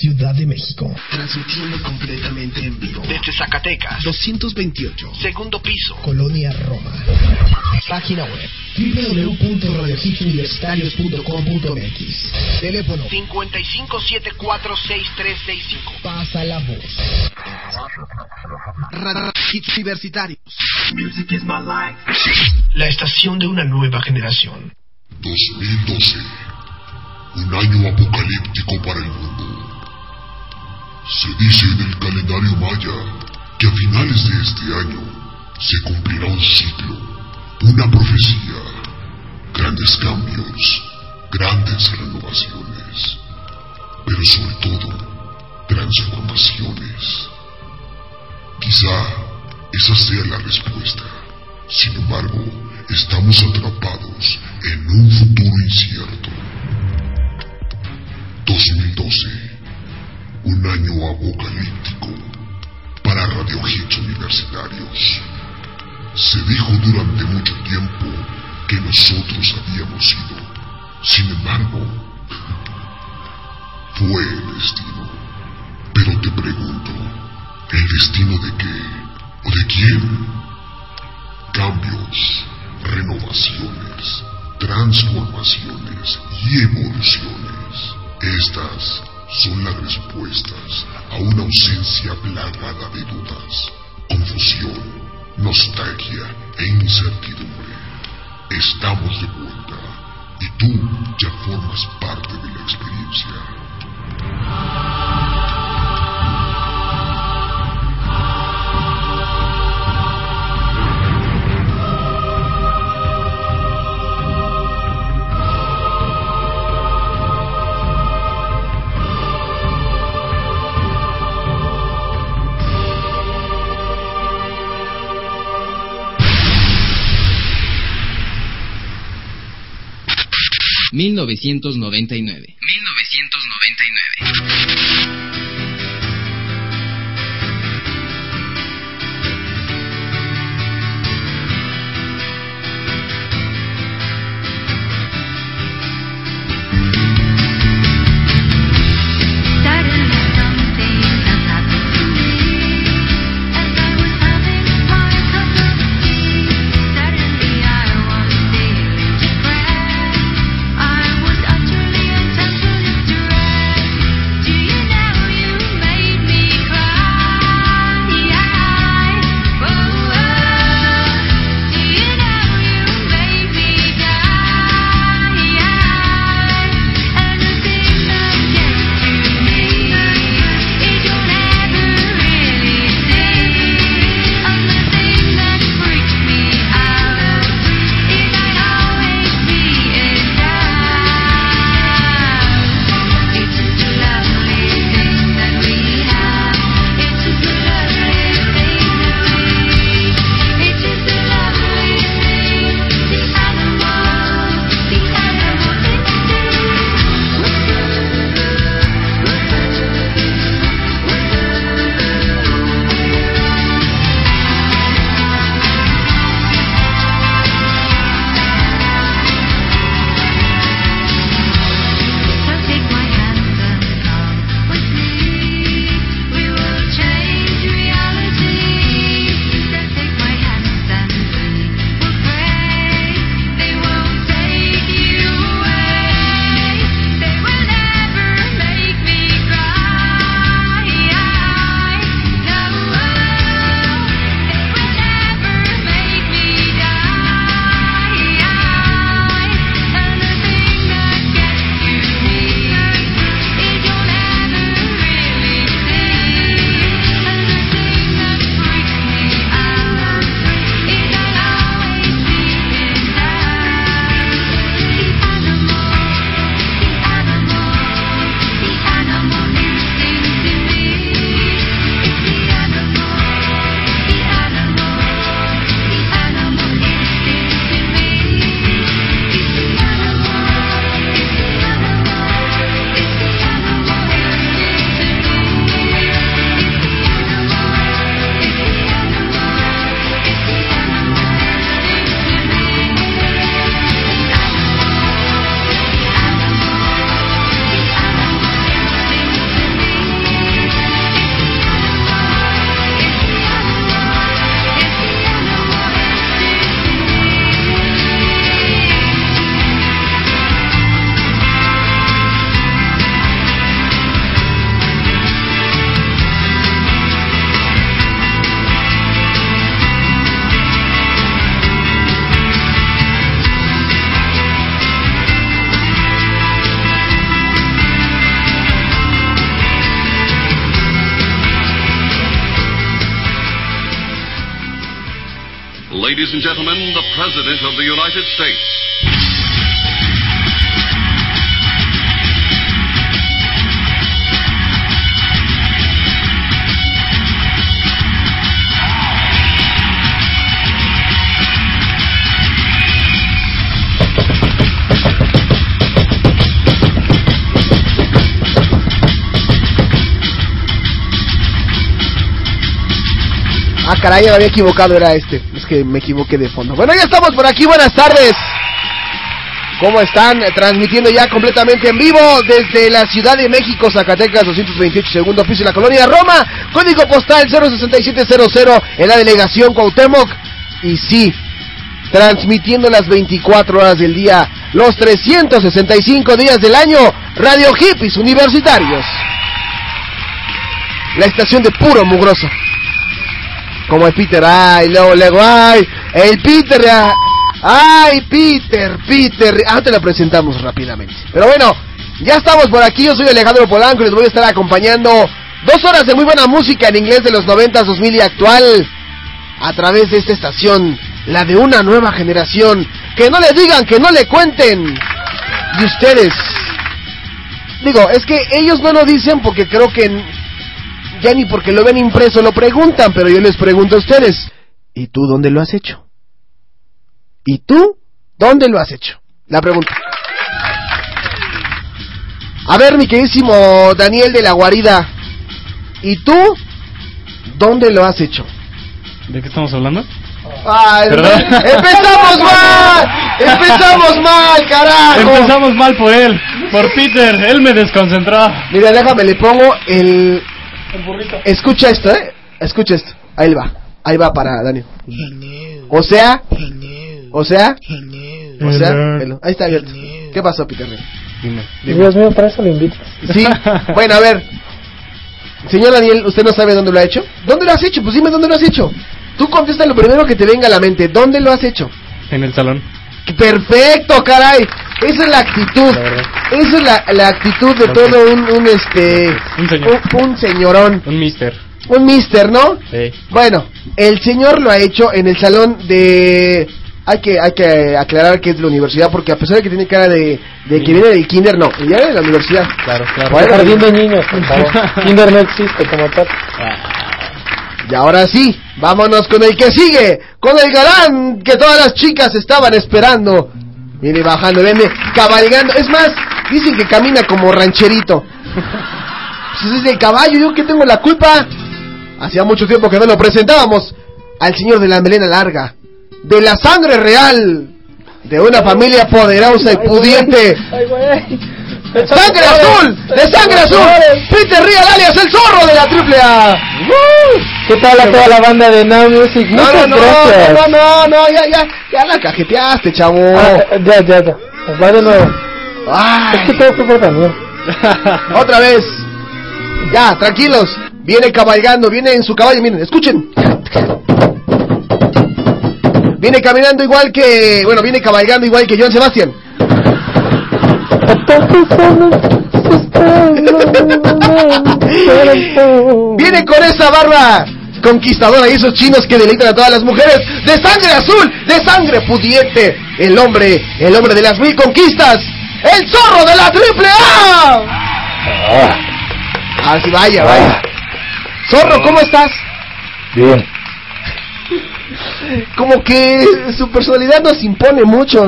Ciudad de México. Transmitiendo completamente en vivo. Desde Zacatecas. 228. Segundo piso. Colonia Roma. Página web www.radiohitsuniversitarios.com.mx Teléfono 55746365. Pasa la voz. Hits Universitarios. Music is my life. La estación de una nueva generación. 2012. Un año apocalíptico para el mundo. Se dice en el calendario maya que a finales de este año se cumplirá un ciclo, una profecía, grandes cambios, grandes renovaciones, pero sobre todo transformaciones. Quizá esa sea la respuesta. Sin embargo, estamos atrapados en un futuro incierto. 2012 un año apocalíptico para Radio Universitarios. Se dijo durante mucho tiempo que nosotros habíamos sido. Sin embargo, fue el destino. Pero te pregunto, ¿el destino de qué o de quién? Cambios, renovaciones, transformaciones y evoluciones. Estas son las respuestas a una ausencia plagada de dudas, confusión, nostalgia e incertidumbre. Estamos de vuelta y tú ya formas parte de la experiencia. Mil novecientos noventa y nueve. 1999. Caray, me había equivocado, era este. Es que me equivoqué de fondo. Bueno, ya estamos por aquí, buenas tardes. ¿Cómo están? Transmitiendo ya completamente en vivo desde la Ciudad de México, Zacatecas, 228, segundo piso, en la colonia Roma. Código postal 06700 en la delegación Cuauhtémoc. Y sí, transmitiendo las 24 horas del día, los 365 días del año, Radio Hippies Universitarios. La estación de puro mugroso. Como el Peter, ay, luego, luego, ay, el Peter, ay, Peter, Peter, ah, te lo presentamos rápidamente. Pero bueno, ya estamos por aquí, yo soy Alejandro Polanco y les voy a estar acompañando dos horas de muy buena música en inglés de los 90, 2000 y actual a través de esta estación, la de una nueva generación. Que no le digan, que no le cuenten. Y ustedes, digo, es que ellos no lo dicen porque creo que ya ni porque lo ven impreso lo preguntan, pero yo les pregunto a ustedes, ¿y tú dónde lo has hecho? ¿Y tú dónde lo has hecho? La pregunta. A ver, mi queridísimo Daniel de la Guarida, ¿y tú dónde lo has hecho? ¿De qué estamos hablando? Ay, ¿Perdón? ¡Empezamos mal! ¡Empezamos mal, carajo! Empezamos mal por él, por Peter, él me desconcentró. Mira, déjame, le pongo el... El burrito. Escucha esto, ¿eh? Escucha esto. Ahí va. Ahí va para Daniel. O sea... O sea... O sea... Ahí está abierto. ¿Qué pasó, Peter? Dime. Dios mío, para eso lo invitas. Sí. Bueno, a ver. Señor Daniel, ¿usted no sabe dónde lo ha hecho? ¿Dónde lo has hecho? Pues dime dónde lo has hecho. Tú contesta lo primero que te venga a la mente. ¿Dónde lo has hecho? En el salón. Perfecto, caray. Esa es la actitud. La. Esa es la, la actitud de todo un, un este Un señor. un, un señorón, Un mister. un mister, ¿no? Sí. Bueno, el señor lo ha hecho en el salón de hay que hay que aclarar que es de la universidad porque a pesar de que tiene cara de, de que viene del kinder, no, viene de la universidad. Claro, claro. Bueno, Jardín de niños, por favor. Kinder no existe como tal. Y ahora sí, vámonos con el que sigue, con el galán que todas las chicas estaban esperando. Viene bajando, viene cabalgando. Es más, dicen que camina como rancherito. Pues es el caballo, yo que tengo la culpa. Hacía mucho tiempo que no lo presentábamos al señor de la melena larga, de la sangre real, de una familia poderosa y pudiente. ¡Sangre azul! ¡De sangre azul! ¡Peter Real alias el zorro de la triple A! ¿Qué tal a toda la banda de Now Music? No, Muchas no, no, gracias. no, no, no, ya, ya, ya la cajeteaste, chavo. Ah, ya, ya, ya. Va de nuevo. Ay, Es que todo fue por otra vez. Ya, tranquilos. Viene cabalgando, viene en su caballo, miren, escuchen. Viene caminando igual que, bueno, viene cabalgando igual que Joan Sebastián. Viene con esa barba conquistadora y esos chinos que deleitan a todas las mujeres de sangre azul, de sangre pudiente. El hombre, el hombre de las mil conquistas, el zorro de la triple A. Así vaya, vaya. Zorro, ¿cómo estás? Bien. Como que su personalidad nos impone mucho.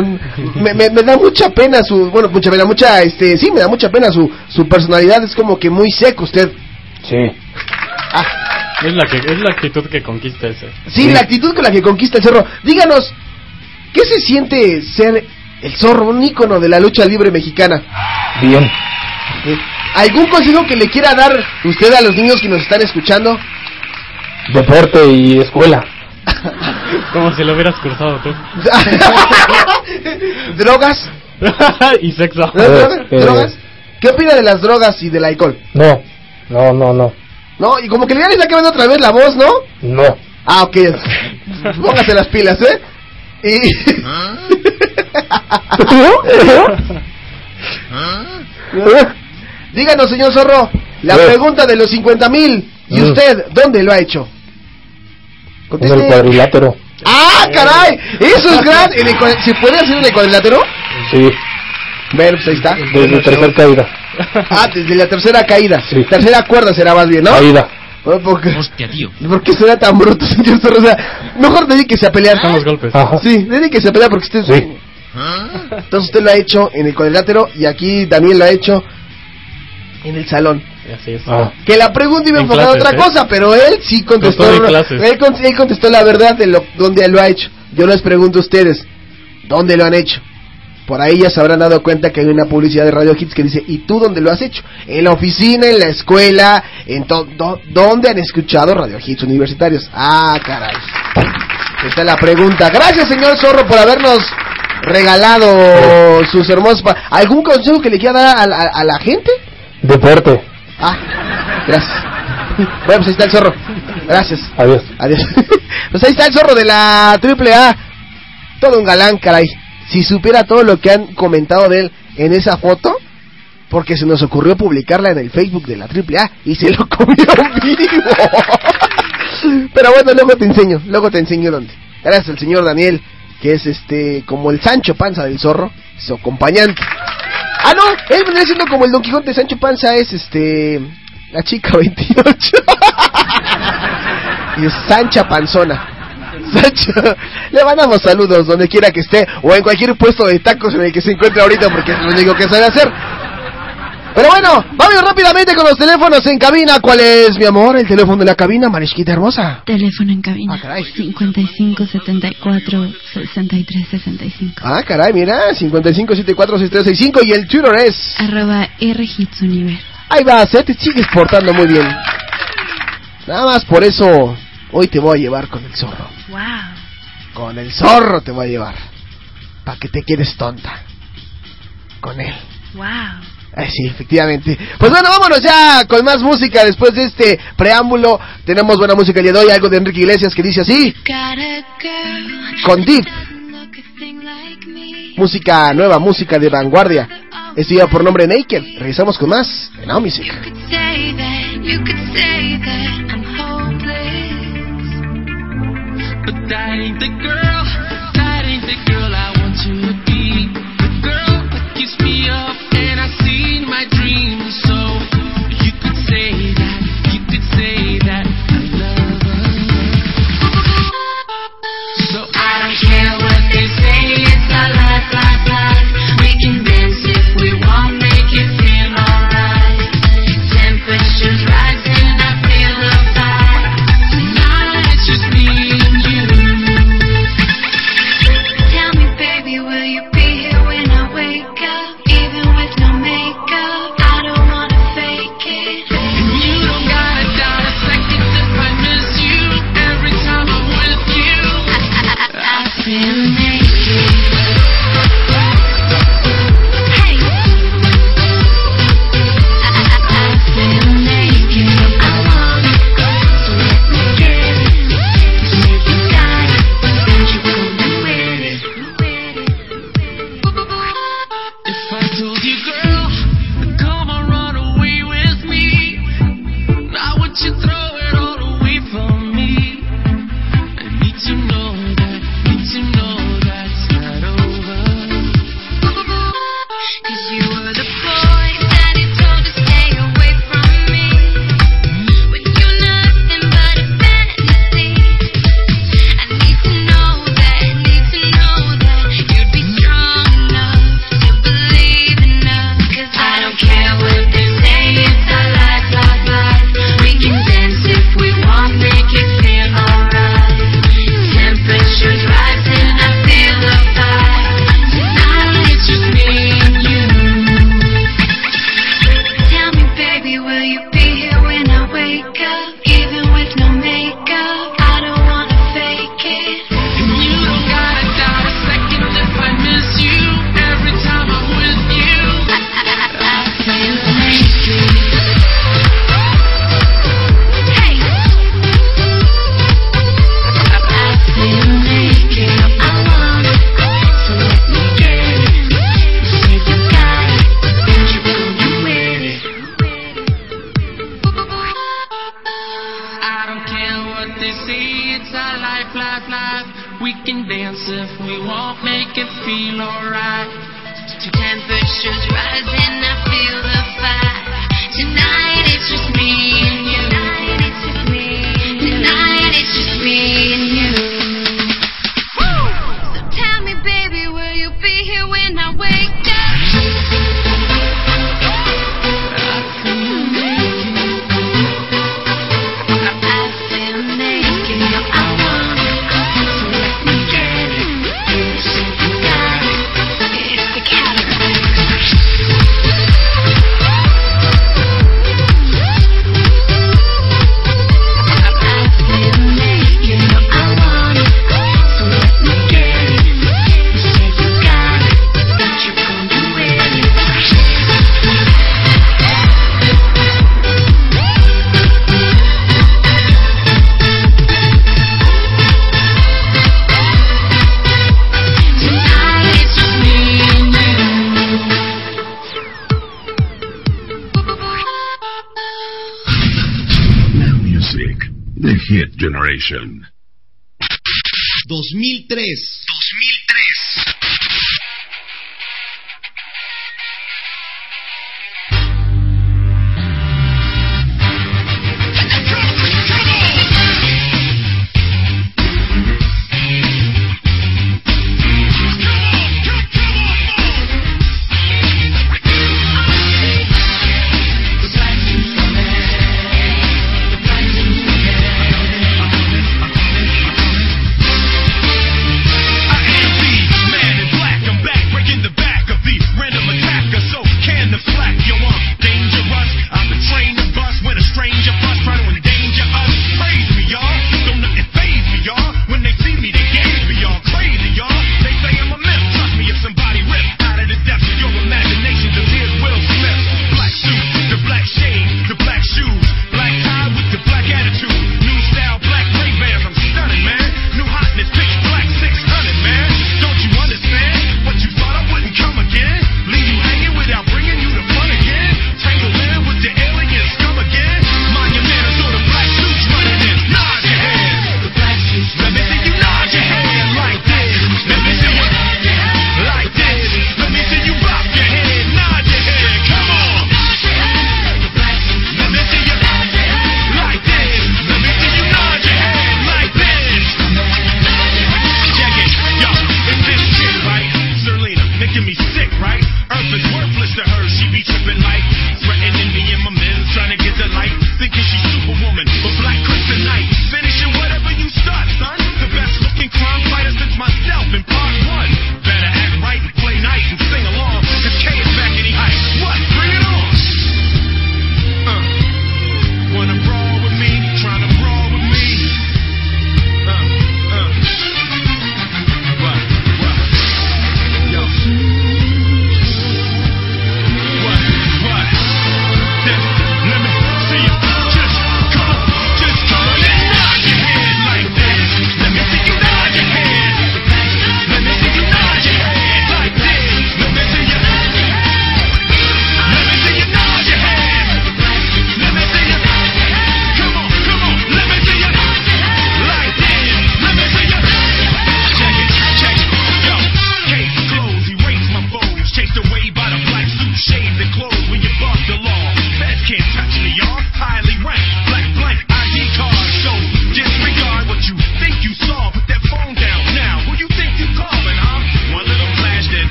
Me, me- me da mucha pena su, bueno, mucha pena, mucha, este, sí, me da mucha pena su, su personalidad. Es como que muy seco usted. Sí. Ah, Es la, que, es la actitud que conquista ese. Sí, la actitud con la que conquista el zorro. Díganos, ¿qué se siente ser el zorro, un ícono de la lucha libre mexicana? Bien. ¿Algún consejo que le quiera dar usted a los niños que nos están escuchando? Deporte y escuela. Como si lo hubieras cruzado tú. ¿Drogas? y sexo. Eh. ¿Drogas? ¿Qué opina de las drogas y del alcohol? No. No, no, no. No, y como que ya le está quedando otra vez la voz, ¿no? No. Ah, ok. Póngase las pilas, ¿eh? Y... Díganos, señor Zorro, la Eh. pregunta de los 50 mil. ¿Y Mm. usted dónde lo ha hecho? En el cuadrilátero. ¡Ah, caray! Eso es gran. El ecu- ¿Se puede hacer el cuadrilátero? Sí, Ver, pues ahí está. desde tercer caída. Ah, desde la tercera caída. Sí. Tercera cuerda será más bien, ¿no? Caída. ¿Por qué, Hostia, tío. ¿Por qué será tan bruto, señor Zorro? O sea, mejor dedíquese a pelear. Están los golpes. Ajá. Sí, dedíquese a pelear porque usted... Sí. Entonces usted lo ha hecho en el cuadrilátero y aquí Daniel lo ha hecho en el salón. Así es. Ah. Que la pregunta iba En enfocada a otra ¿eh? cosa, pero él sí contestó. Todo. Él, con- él contestó la verdad de lo donde lo ha hecho. Yo les pregunto a ustedes, ¿dónde lo han hecho? Por ahí ya se habrán dado cuenta que hay una publicidad de Radio Hits que dice, ¿y tú dónde lo has hecho? En la oficina, en la escuela, en to- do- ¿dónde han escuchado Radio Hits universitarios? Ah, caray. Esta es la pregunta. Gracias, señor Zorro, por habernos regalado sus hermosos... ¿Algún consejo que le quiera dar a, la- a la gente? Deporte. Ah, gracias. Bueno, pues ahí está el zorro. Gracias. Adiós. Adiós. Pues ahí está el zorro de la triple A. Todo un galán, caray. Si supiera todo lo que han comentado de él en esa foto, porque se nos ocurrió publicarla en el Facebook de la triple A y se lo comió vivo. Pero bueno, luego te enseño, luego te enseño dónde. Gracias al señor Daniel, que es este como el Sancho Panza del zorro, su acompañante. Ah, no, él vendría siendo como el Don Quijote Sancho Panza es este la chica 28. y es Sancha Panzona. Sancho, le mandamos saludos donde quiera que esté o en cualquier puesto de tacos en el que se encuentre ahorita porque es lo único que sabe hacer. Pero bueno, vamos rápidamente con los teléfonos en cabina. ¿Cuál es, mi amor, el teléfono de la cabina, Marisquita hermosa? Teléfono en cabina. Ah, caray. 55 74 63 65. Ah, caray, mira, 55746365 y el Twitter es... Arroba R Hits Universe. Ahí vas, ¿eh? te sigues portando muy bien. Nada más por eso hoy te voy a llevar con el zorro. Wow. Con el zorro te voy a llevar. Pa' que te quedes tonta. Con él. Wow. Ay, sí, efectivamente. Pues bueno, vámonos ya con más música después de este preámbulo. Tenemos buena música el día de hoy, algo de Enrique Iglesias que dice así. Con Deep, Look a thing like me. música nueva, música de vanguardia. Esto lleva por nombre Naked. Regresamos con más en Now Music. You could say that, you could say that I'm hopeless. But that ain't the girl, that ain't the girl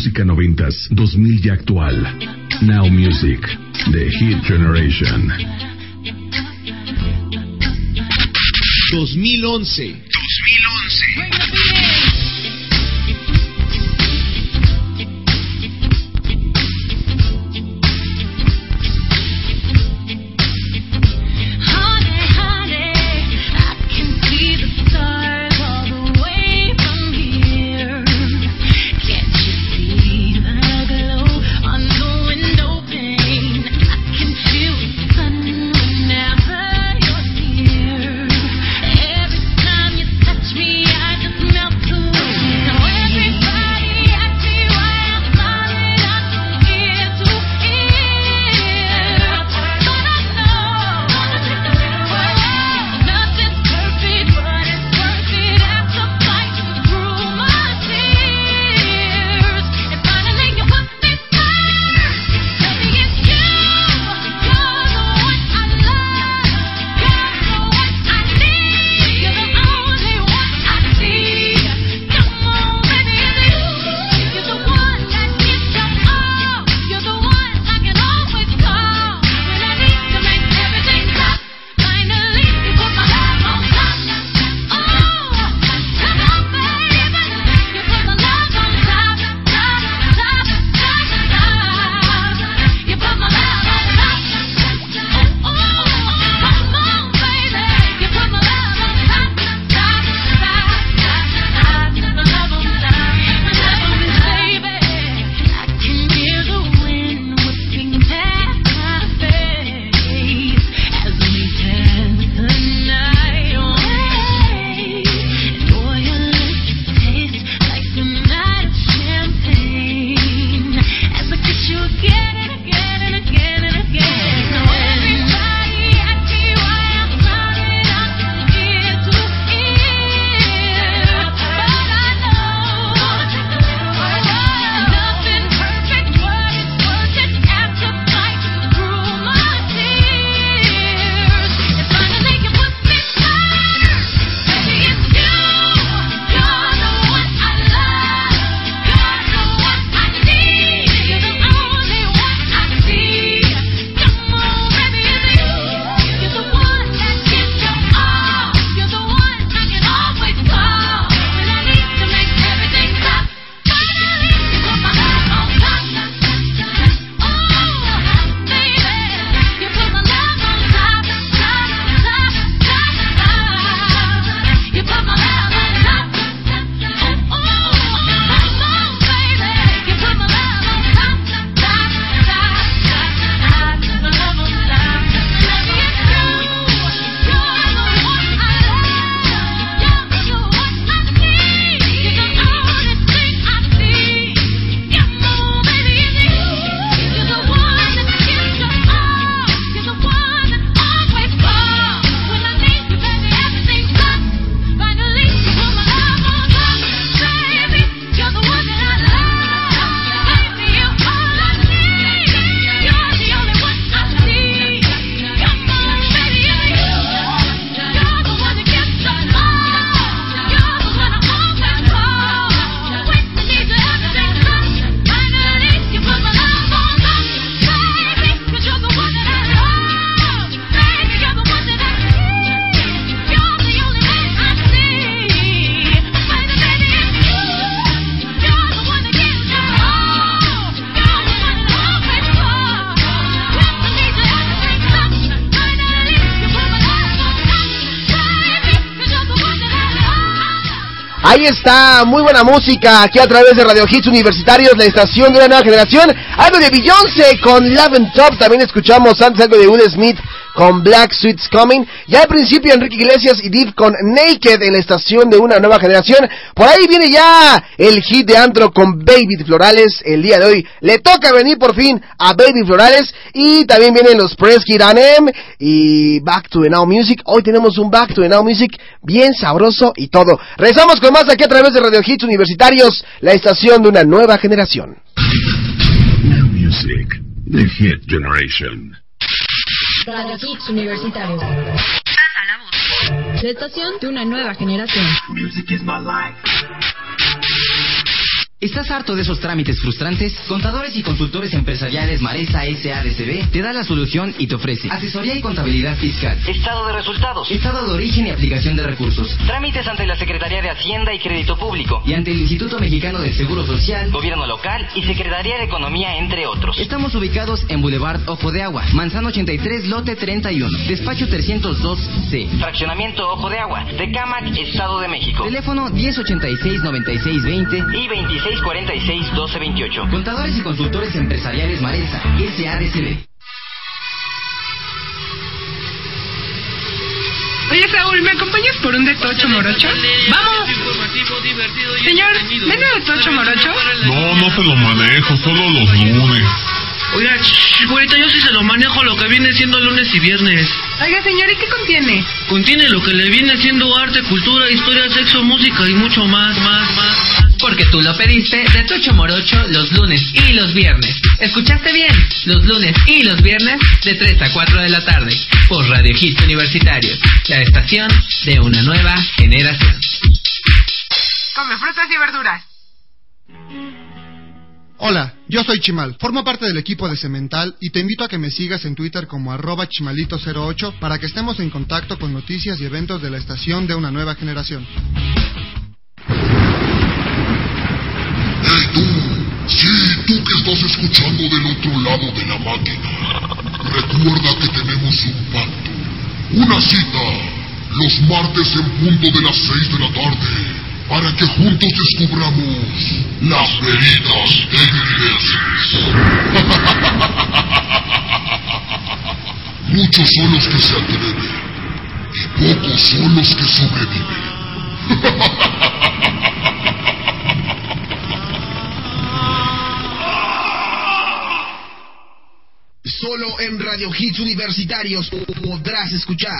música noventas, 2000 y actual. Now Music, The Hit Generation. 2011. Ahí está, muy buena música aquí a través de Radio Hits Universitarios, la estación de una nueva generación. Algo de Beyoncé con Love and Top, también escuchamos antes algo de Will Smith con Black Suits Coming. Ya al principio Enrique Iglesias y Div con Naked en la estación de una nueva generación. Por ahí viene ya el hit de antro con Baby Florales el día de hoy. Le toca venir por fin a Baby Florales y también vienen los Preskid Anem y Back to the Now Music. Hoy tenemos un Back to the Now Music bien sabroso y todo. Rezamos con más más aquí a través de Radio Hits Universitarios, la estación de una nueva generación. New music, the hit generation. Radio Hits Universitarios. Pasa la voz. La estación de una nueva generación. Music is my life. ¿Estás harto de esos trámites frustrantes? Contadores y consultores empresariales Maresa SADCB te da la solución y te ofrece asesoría y contabilidad fiscal, Estado de resultados. estado de origen y aplicación de recursos, Trámites ante la Secretaría de Hacienda y Crédito Público. y ante el Instituto Mexicano del Seguro Social. Gobierno local y Secretaría de Economía, entre otros. Estamos ubicados en Boulevard Ojo de Agua, Manzano 83, lote 31, despacho 302C. Fraccionamiento Ojo de Agua, Tecámac, Estado de México. Teléfono 1086-9620 Y 2646-1228. Contadores y consultores empresariales Maresa, SADCB. Oye, Saúl, ¿me acompañas por un de tocho morocho? ¡Vamos! Señor, ¿vende de tocho morocho? No, no te lo manejo, solo los lunes. Oiga, ch, güerita, yo sí se lo manejo lo que viene siendo lunes y viernes. Oiga, señor, ¿y qué contiene? Contiene lo que le viene siendo arte, cultura, historia, sexo, música y mucho más, más, más. Porque tú lo pediste de Tocho Morocho los lunes y los viernes. ¿Escuchaste bien? Los lunes y los viernes de 3 a 4 de la tarde por Radio Hits Universitarios, la estación de una nueva generación. Come frutas y verduras. Hola, yo soy Chimal, formo parte del equipo de Cemental y te invito a que me sigas en Twitter como arroba chimalito08 para que estemos en contacto con noticias y eventos de la estación de una nueva generación. ¡Hey tú! Sí, tú que estás escuchando del otro lado de la máquina. Recuerda que tenemos un pacto. Una cita. Los martes en punto de las seis de la tarde. Para que juntos descubramos las veritas ingleses. Muchos son los que se atreven. Y pocos son los que sobreviven. Solo en Radio Hits Universitarios podrás escuchar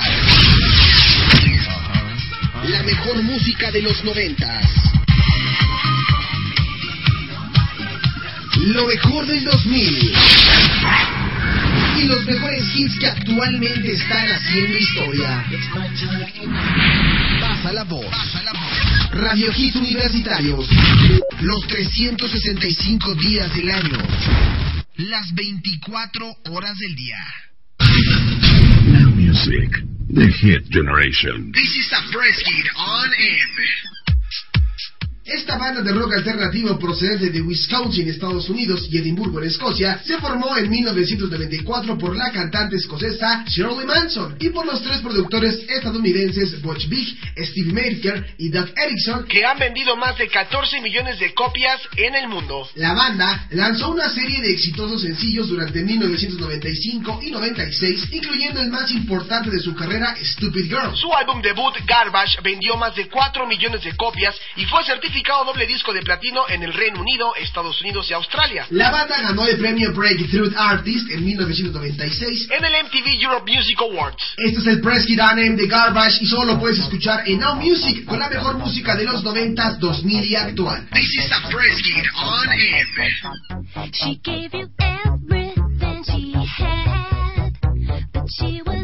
la mejor música de los noventas. Lo mejor del 2000. Y los mejores hits que actualmente están haciendo historia. Pasa la voz. Radio Hits Universitarios. Los 365 días del año. Las 24 horas del día. Now music, the hit generation. This is hit on air. Esta banda de rock alternativo procedente de Wisconsin, Estados Unidos y Edimburgo, en Escocia, se formó en 1994 por la cantante escocesa Shirley Manson y por los tres productores estadounidenses Butch Vig, Steve Merker y Doug Erickson, que han vendido más de 14 millones de copias en el mundo. La banda lanzó una serie de exitosos sencillos durante 1995 y 96, incluyendo el más importante de su carrera, Stupid Girl. Su álbum debut, Garbage, vendió más de 4 millones de copias y fue certificado doble disco de platino en el Reino Unido, Estados Unidos y Australia. La banda ganó el premio Breakthrough Artist en 1996 en el MTV Europe Music Awards. Este es el Press Hit Name de Garbage y solo lo puedes escuchar en Now Music con la mejor música de los 90s, 2000 y actual. This is the Press Hit on air. She gave you everything she had, but she was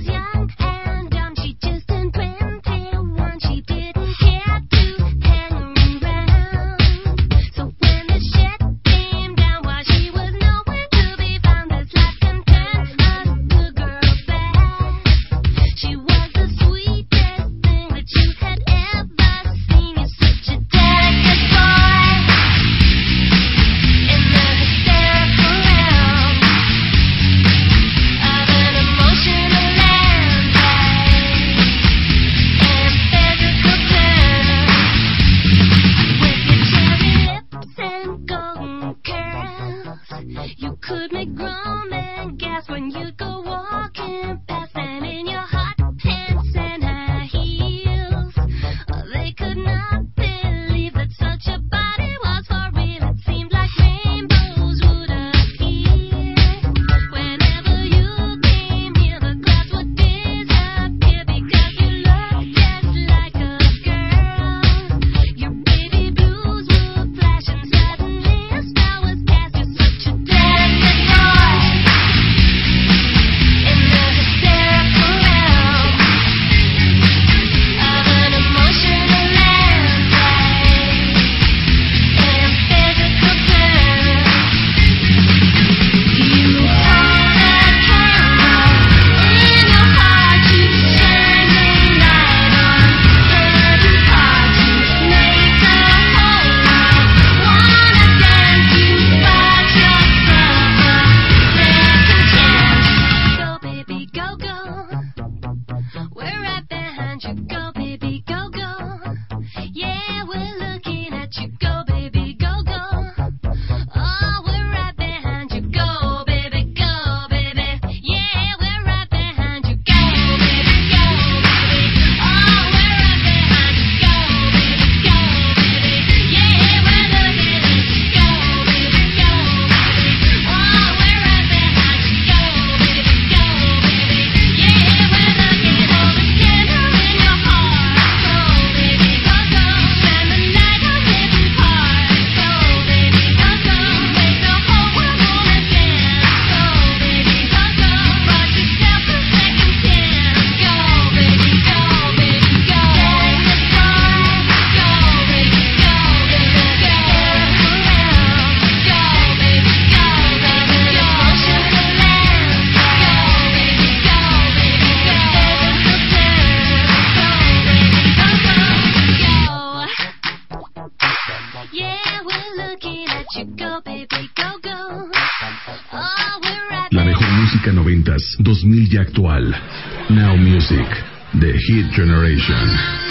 Hit Generation.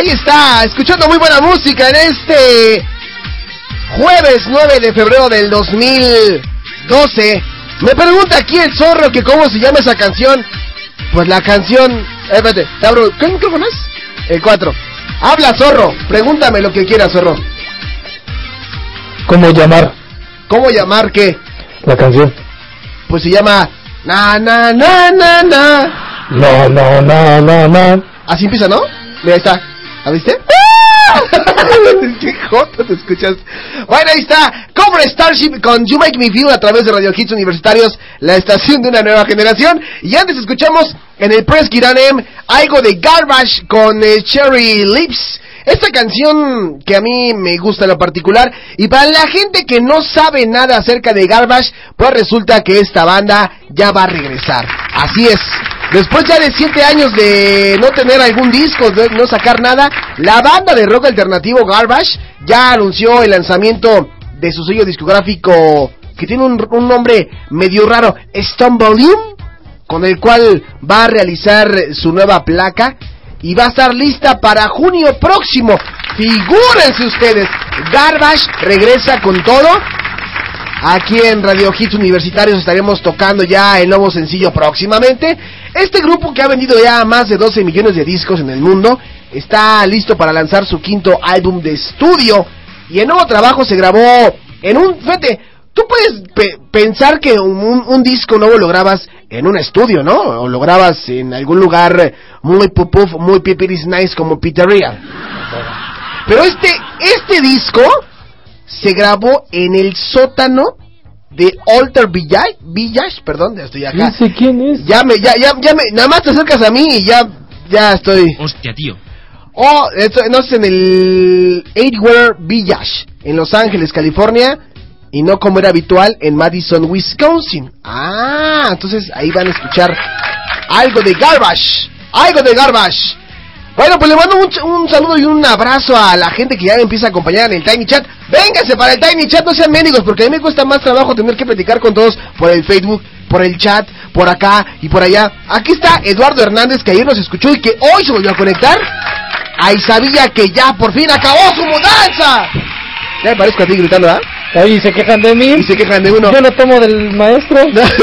Ahí está, escuchando muy buena música en este jueves 9 de febrero del 2012. Me pregunta aquí el zorro que cómo se llama esa canción. Pues la canción... Eh, espérate, te abro... ¿Qué micrófono es? El 4. Habla, zorro. Pregúntame lo que quieras, zorro. ¿Cómo llamar ¿Cómo llamar qué? la canción? Pues se llama... Na, na, na, na, na. No, no, no, no, no. Así empieza, ¿no? Mira, ahí está. ¿La viste? ¡Qué joto te escuchas! Bueno, ahí está. Cobra Starship con You Make Me Feel a través de Radio Hits Universitarios, la estación de una nueva generación. Y antes escuchamos en el Press M algo de Garbage con eh, Cherry Lips. Esta canción que a mí me gusta en lo particular. Y para la gente que no sabe nada acerca de Garbage, pues resulta que esta banda ya va a regresar. Así es. Después ya de 7 años de no tener algún disco, de no sacar nada, la banda de rock alternativo Garbage ya anunció el lanzamiento de su sello discográfico que tiene un, un nombre medio raro, Stone Volume, con el cual va a realizar su nueva placa y va a estar lista para junio próximo. Figúrense ustedes, Garbage regresa con todo. Aquí en Radio Hits Universitarios estaremos tocando ya el nuevo sencillo próximamente. Este grupo que ha vendido ya más de 12 millones de discos en el mundo está listo para lanzar su quinto álbum de estudio. Y el nuevo trabajo se grabó en un... Fíjate, tú puedes pe- pensar que un, un- disco nuevo lo grabas en un estudio, ¿no? O lo grabas en algún lugar muy pupuf, muy pipiris nice como Pizzeria. Pero este, este disco se grabó en el sótano de Alter Village, Village, perdón, ya estoy acá. Dice quién es. Ya me, ya, ya, ya me, nada más te acercas a mí y ya, ya estoy. Hostia, tío. Oh, esto, no es en el Eightware Village, en Los Ángeles, California, y no como era habitual en Madison, Wisconsin. Ah, entonces ahí van a escuchar algo de Garbage, algo de Garbage. Bueno, pues le mando un, saludo y un abrazo a la gente que ya me empieza a acompañar en el Tiny Chat. Vénganse para el Tiny Chat, no sean médicos, porque a mí me cuesta más trabajo tener que platicar con todos por el Facebook, por el chat, por acá y por allá. Aquí está Eduardo Hernández, que ayer nos escuchó y que hoy se volvió a conectar. Ahí sabía que ya por fin acabó su mudanza. Ya me parezco a ti gritando, ¿ah? Ahí se quejan de mí. Y se quejan de uno. Yo no tomo del maestro.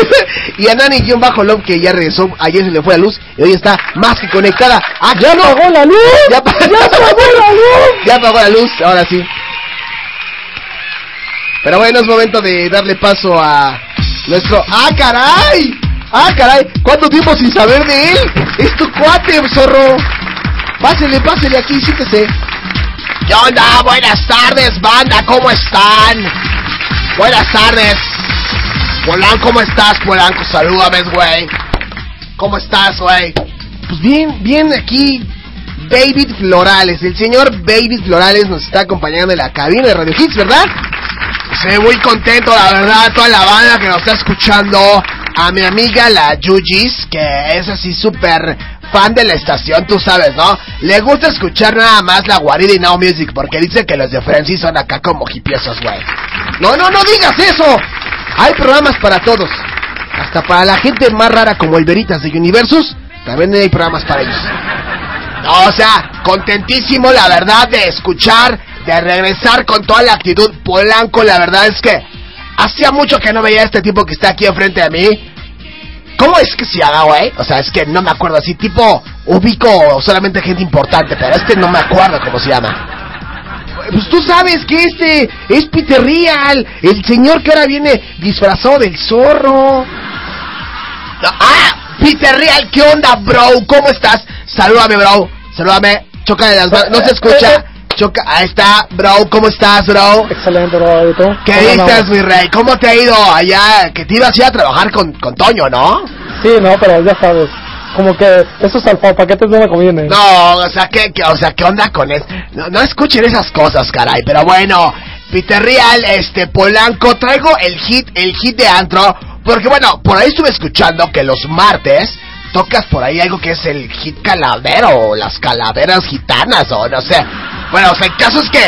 y a Nani guion bajo Love que ya regresó, ayer se le fue la luz y hoy está más que conectada. ¡Ah, ¡Ya apagó la luz! ¡Ya, pa- ¡Ya apagó la luz! ya apagó la luz, ahora sí. Pero bueno, es momento de darle paso a nuestro... ¡Ah, caray! ¡Ah, caray! ¿Cuánto tiempo sin saber de él? ¡Es tu cuate, zorro! Pásele, pásele aquí, siéntese. ¿Qué onda? Buenas tardes, banda, ¿cómo están? Buenas tardes. Polanco, ¿cómo estás, Polanco? Salúdame, güey. ¿Cómo estás, güey? Pues bien, bien aquí. David Florales, el señor David Florales nos está acompañando en la cabina de Radio Hits, ¿verdad? Estoy muy contento, la verdad, toda la banda que nos está escuchando. A mi amiga la Yujis, que es así súper fan de la estación, tú sabes, ¿no? Le gusta escuchar nada más la guarida y Now Music, porque dice que los de Francis son acá como hipiosos, güey. No, no, no digas eso. Hay programas para todos. Hasta para la gente más rara como el Veritas de Universus, también hay programas para ellos. No, o sea, contentísimo, la verdad, de escuchar, de regresar con toda la actitud Polanco. La verdad es que hacía mucho que no veía a este tipo que está aquí enfrente de mí. ¿Cómo es que se llama, güey? O sea, es que no me acuerdo así, tipo, ubico solamente gente importante, pero este no me acuerdo cómo se llama. Pues tú sabes que este es Peter Real, el señor que ahora viene disfrazado del zorro. ¡Ah! Peter Real, ¿qué onda, bro? ¿Cómo estás? Salúdame, bro. Salúdame. Choca las manos. No se escucha. Choca. Ahí está, bro. ¿Cómo estás, bro? Excelente, bro. ¿Y tú? ¿Qué ¿Cómo dices, mi rey? ¿Cómo te ha ido allá? Que te ibas a ir a trabajar con, con Toño, ¿no? Sí, no, pero ya sabes. Como que esos alfapaquetes no me convienen. No, o sea, ¿qué, qué- o sea, ¿qué onda con eso? No, no escuchen esas cosas, caray. Pero bueno, Peter Real, este, Polanco, traigo el hit, el hit de antro. Porque bueno, por ahí estuve escuchando que los martes tocas por ahí algo que es el hit calavero, o las calaveras gitanas, o no sé. Bueno, o sea, el caso es que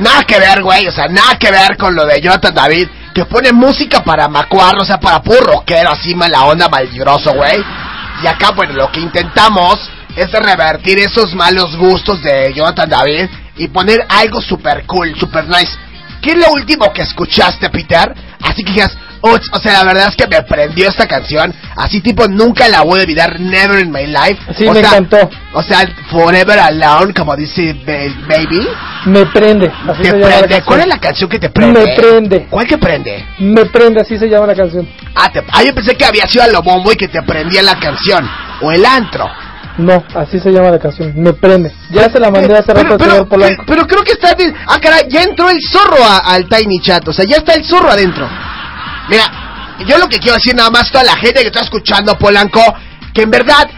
nada que ver, güey, o sea, nada que ver con lo de Jonathan David, que pone música para macuarro, o sea, para puro rockero, así mala onda, malvibroso, güey. Y acá, bueno, lo que intentamos es revertir esos malos gustos de Jonathan David y poner algo super cool, super nice. ¿Qué es lo último que escuchaste, Peter? Así que digas, O sea, la verdad es que me prendió esta canción. Así tipo, nunca la voy a olvidar, never in my life. Sí, o me sea, encantó. O sea, forever alone, como dice Ba- Baby. Me prende. Así Te se llama la prende. canción. ¿Cuál es la canción que te prende? Me prende. ¿Cuál te prende? Me prende, así se llama la canción. Ah, te- ah, yo pensé que había sido a lo bombo y que te prendía la canción. O el antro. No, así se llama la canción. Me prende. Ya se la mandé hace rato al señor Polanco. Pero creo que está... Ah, caray, ya entró el zorro a- al Tiny Chat. O sea, ya está el zorro adentro. Mira, yo lo que quiero decir nada más toda la gente que está escuchando Polanco, que en verdad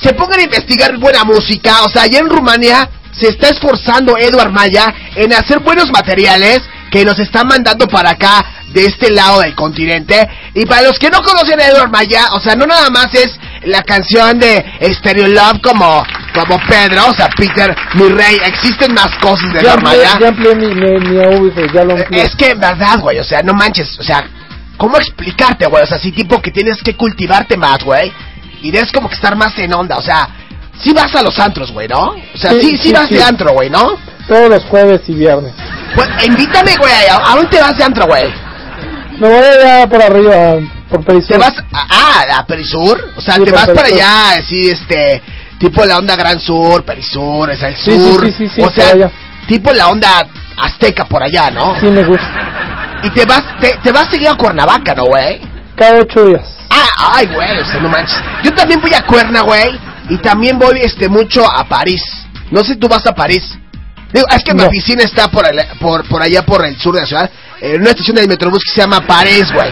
se pongan a investigar buena música. O sea, allá en Rumania se está esforzando Eduard Maya en hacer buenos materiales que nos están mandando para acá de este lado del continente. Y para los que no conocen a Eduard Maya, o sea, no nada más es la canción de Stereo Love como, como Pedro, o sea, Peter, mi rey, existen más cosas de Ya Eduard amplié, Maya. ya amplié mi, mi, mi audio, ya lo amplié. Es que en verdad, güey, o sea, no manches, o sea, ¿cómo explicarte, güey? O sea, sí, tipo que tienes que cultivarte más, güey. Y debes como que estar más en onda, o sea, sí vas a los antros, güey, ¿no? O sea, sí, sí, Sí, sí, vas de antro, güey, ¿no? Todos los jueves y viernes. Pues invítame, güey, ¿a, dónde te vas de antro, güey? Me voy allá por arriba, por Perisur. ¿Te vas a, ah, a Perisur? O sea, te vas para allá, así, este, tipo la onda Gran Sur, Perisur, es el Sí, sí, sur. sí, sí, sí, o sea, tipo la onda azteca por allá, ¿no? Sí, me gusta. Y te vas, te, te vas seguido a Cuernavaca, ¿no, güey? Cada ocho días. Ah, ay, güey, o sea, no manches. Yo también voy a Cuerna, güey. Y también voy, este, mucho a París. No sé, tú vas a París. Digo, es que mi No. oficina está por, el- por, por allá por el sur de la ciudad, en una estación del Metrobús que se llama Parés, güey.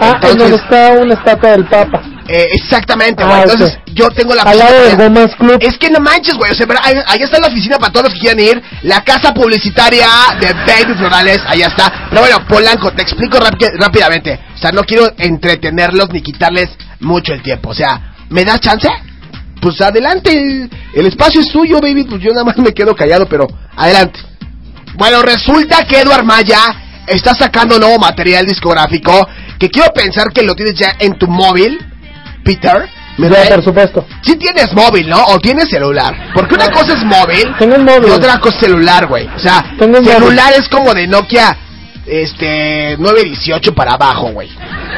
Ah, en donde está una estatua del Papa. Eh, exactamente, Ah, güey. Entonces, ok. yo tengo la Al lado del Gómez Club. Es que no manches, güey. O sea, pero ahí, ahí está la oficina para todos los que quieran ir. La casa publicitaria de Baby Florales, allá está. Pero bueno, Polanco, te explico rápi- rápidamente. O sea, no quiero entretenerlos ni quitarles mucho el tiempo. O sea, ¿me das chance? Pues adelante. El espacio es tuyo, baby. Pues yo nada más me quedo callado, pero adelante. Bueno, resulta que Eduard Maya está sacando nuevo material discográfico que quiero pensar que lo tienes ya en tu móvil, Peter. ¿Me Ya, por supuesto. Sí tienes móvil, ¿no? O tienes celular. Porque una cosa es móvil Tengo un móvil. y otra cosa es celular, güey. O sea, Tengo un celular es como de Nokia este 918 para abajo, güey.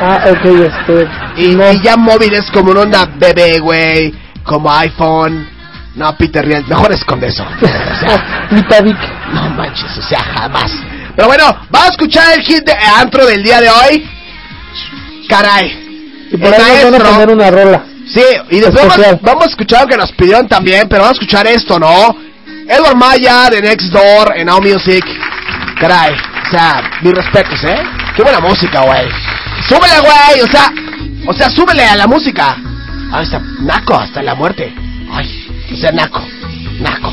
Ah, ok, este. Y, y ya móvil es como una bebé, güey, como iPhone. No, Peter, Riel, mejor esconde eso. O sea, no manches, o sea, jamás. Pero bueno, vamos a escuchar el hit de antro del día de hoy. Caray. Y por El ahí van a poner una rola. Sí, y después vamos, a escuchar lo que nos pidieron también, pero vamos a escuchar esto, ¿no? Edward Maya de Next Door en Now Music. Caray, o sea, mis respetos, ¿eh? Qué buena música, güey. Súbele, güey, o sea, o sea, súbele a la música. Ahí está, naco, hasta la muerte. Ay, o sea, naco, naco.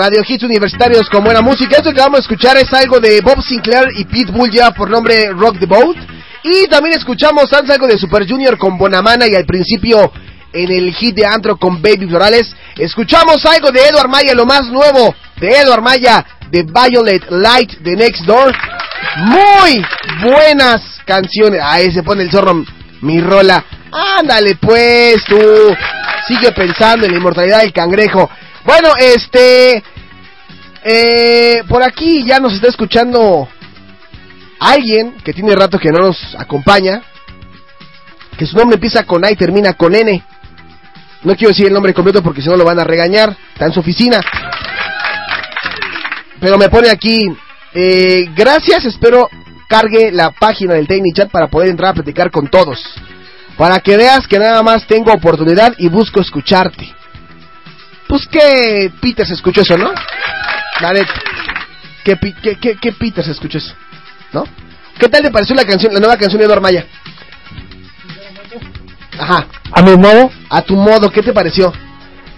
Radio Hits Universitarios con buena música. Esto que vamos a escuchar es algo de Bob Sinclair y Pete Bull ya por nombre Rock the Boat. Y también escuchamos algo de Super Junior con Bonamana y al principio en el hit de Antro con Baby Florales. Escuchamos algo de Edward Maya, lo más nuevo de Edward Maya, de Violet Light de Next Door. Muy buenas canciones. Ahí se pone el zorro, mi rola. Ándale pues tú. Sigue pensando en la inmortalidad del cangrejo. Bueno, este... eh, por aquí ya nos está escuchando alguien que tiene rato que no nos acompaña. Que su nombre empieza con A y termina con N. No quiero decir el nombre completo porque si no lo van a regañar. Está en su oficina. Pero me pone aquí... eh, gracias, espero cargue la página del Chat para poder entrar a platicar con todos. Para que veas que nada más tengo oportunidad y busco escucharte. Pues que Peter se escuchó eso, ¿no? La neta. ¿Qué, pi- qué, qué, qué Peter se escuchó eso? ¿No? ¿Qué tal te pareció la canción, la nueva canción de Eduardo Maya? Ajá. A mi modo. A tu modo, ¿qué te pareció?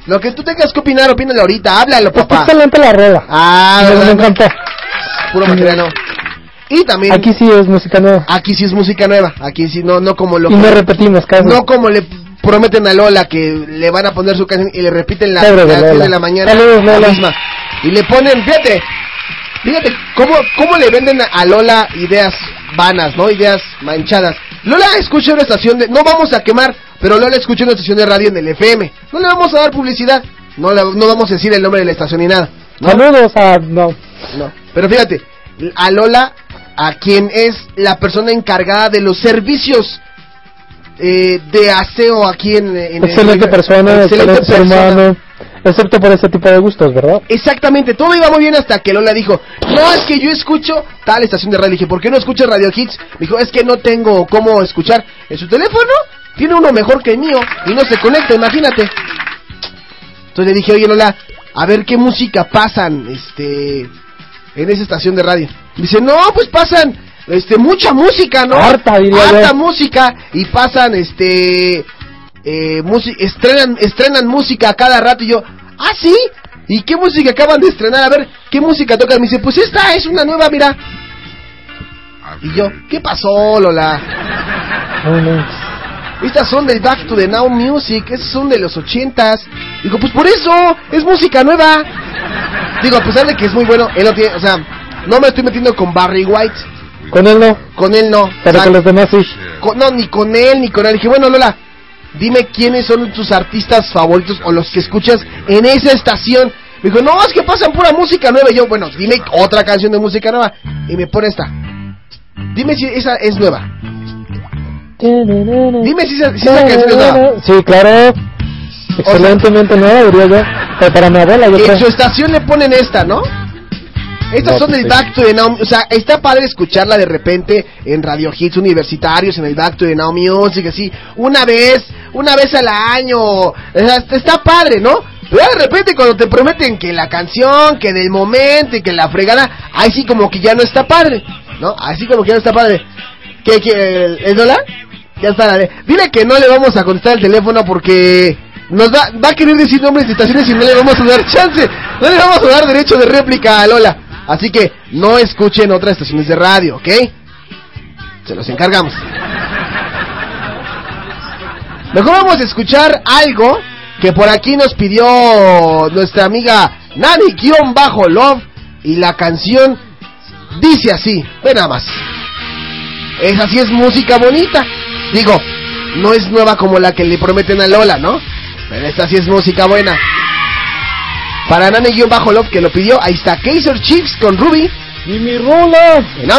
Lo que tú tengas que opinar, opínalo ahorita, háblalo, Está papá. excelente la rola. Ah, me, me encantó. Puro material, Y también... Aquí sí es música nueva. Aquí sí es música nueva. Aquí sí, no, no como lo Y no repetimos casi. No como le prometen a Lola que le van a poner su canción y le repiten la, de las 10 Lola. de la mañana. Saludos, la misma. Y le ponen, fíjate, fíjate, cómo, cómo le venden a Lola ideas vanas, ¿no? Ideas manchadas. Lola escucha una estación de, no vamos a quemar, pero Lola escucha una estación de radio en el FM. No le vamos a dar publicidad. No, le- no vamos a decir el nombre de la estación ni nada. ¿no? Saludos a. No. No. Pero fíjate, a Lola, a quien es la persona encargada de los servicios eh, de aseo aquí en, en Excelente en- persona, excelente ser humano. Excepto por ese tipo de gustos, ¿verdad? Exactamente, todo iba muy bien hasta que Lola dijo, no, es que yo escucho tal estación de radio. Le dije, ¿por qué no escuchas Radio Hits? Me dijo, es que no tengo cómo escuchar. En su teléfono tiene uno mejor que el mío y no se conecta, imagínate. Entonces le dije, oye Lola, a ver qué música pasan este en esa estación de radio. Dice, no, pues pasan este mucha música, ¿no? Harta, diría yo. Harta música y pasan este eh, estrenan estrenan música a cada rato y yo, "Ah, sí? ¿Y qué música acaban de estrenar? A ver, ¿qué música tocan?" Me dice, "Pues esta es una nueva, mira." Y yo, ¿qué pasó, Lola? Estas son del Back to the Now Music, esas son de los ochentas. Digo, pues por eso, es música nueva. Digo, a pesar de que es muy bueno, él no tiene, o sea, no me estoy metiendo con Barry White. Con él no. Con él no. Pero con los demás sí. con- no, ni con él, ni con él. Dije, bueno, Lola, dime quiénes son tus artistas favoritos o los que escuchas en esa estación. Me dijo, no, es que pasan pura música nueva. Y yo, bueno, dime otra canción de música nueva. Y me pone esta. Dime si esa es nueva. Dime si esa, si esa canción es nueva. Sí, claro. Excelentemente nueva, diría yo. Pero para mi abuela, yo En creo. su estación le ponen esta, ¿no? Estas No, son pues del sí. Back to the Now, o sea, está padre escucharla de repente en radio hits universitarios, en el Back to the Now Music, así, una vez, una vez al año, o sea, está- padre, ¿no? Pero de repente cuando te prometen que la canción, que del momento y que la fregada, ahí sí como que ya no está padre, ¿no? Así como que ya no está padre. ¿Qué, qué, el, el dólar? Ya está, la de- dile que no le vamos a contestar el teléfono porque nos va, va a querer decir nombres de estaciones y no le vamos a dar chance, no le vamos a dar derecho de réplica a Lola. Así que no escuchen otras estaciones de radio, ¿ok? Se los encargamos. Mejor vamos a escuchar algo que por aquí nos pidió nuestra amiga Nani-Love y la canción dice así, ve nada más. Esa sí es música bonita. Digo, no es nueva como la que le prometen a Lola, ¿no? Pero esta sí es música buena. Para Nani-Love que lo pidió, ahí está Kaiser Chiefs con Ruby. Y mi rola. En Now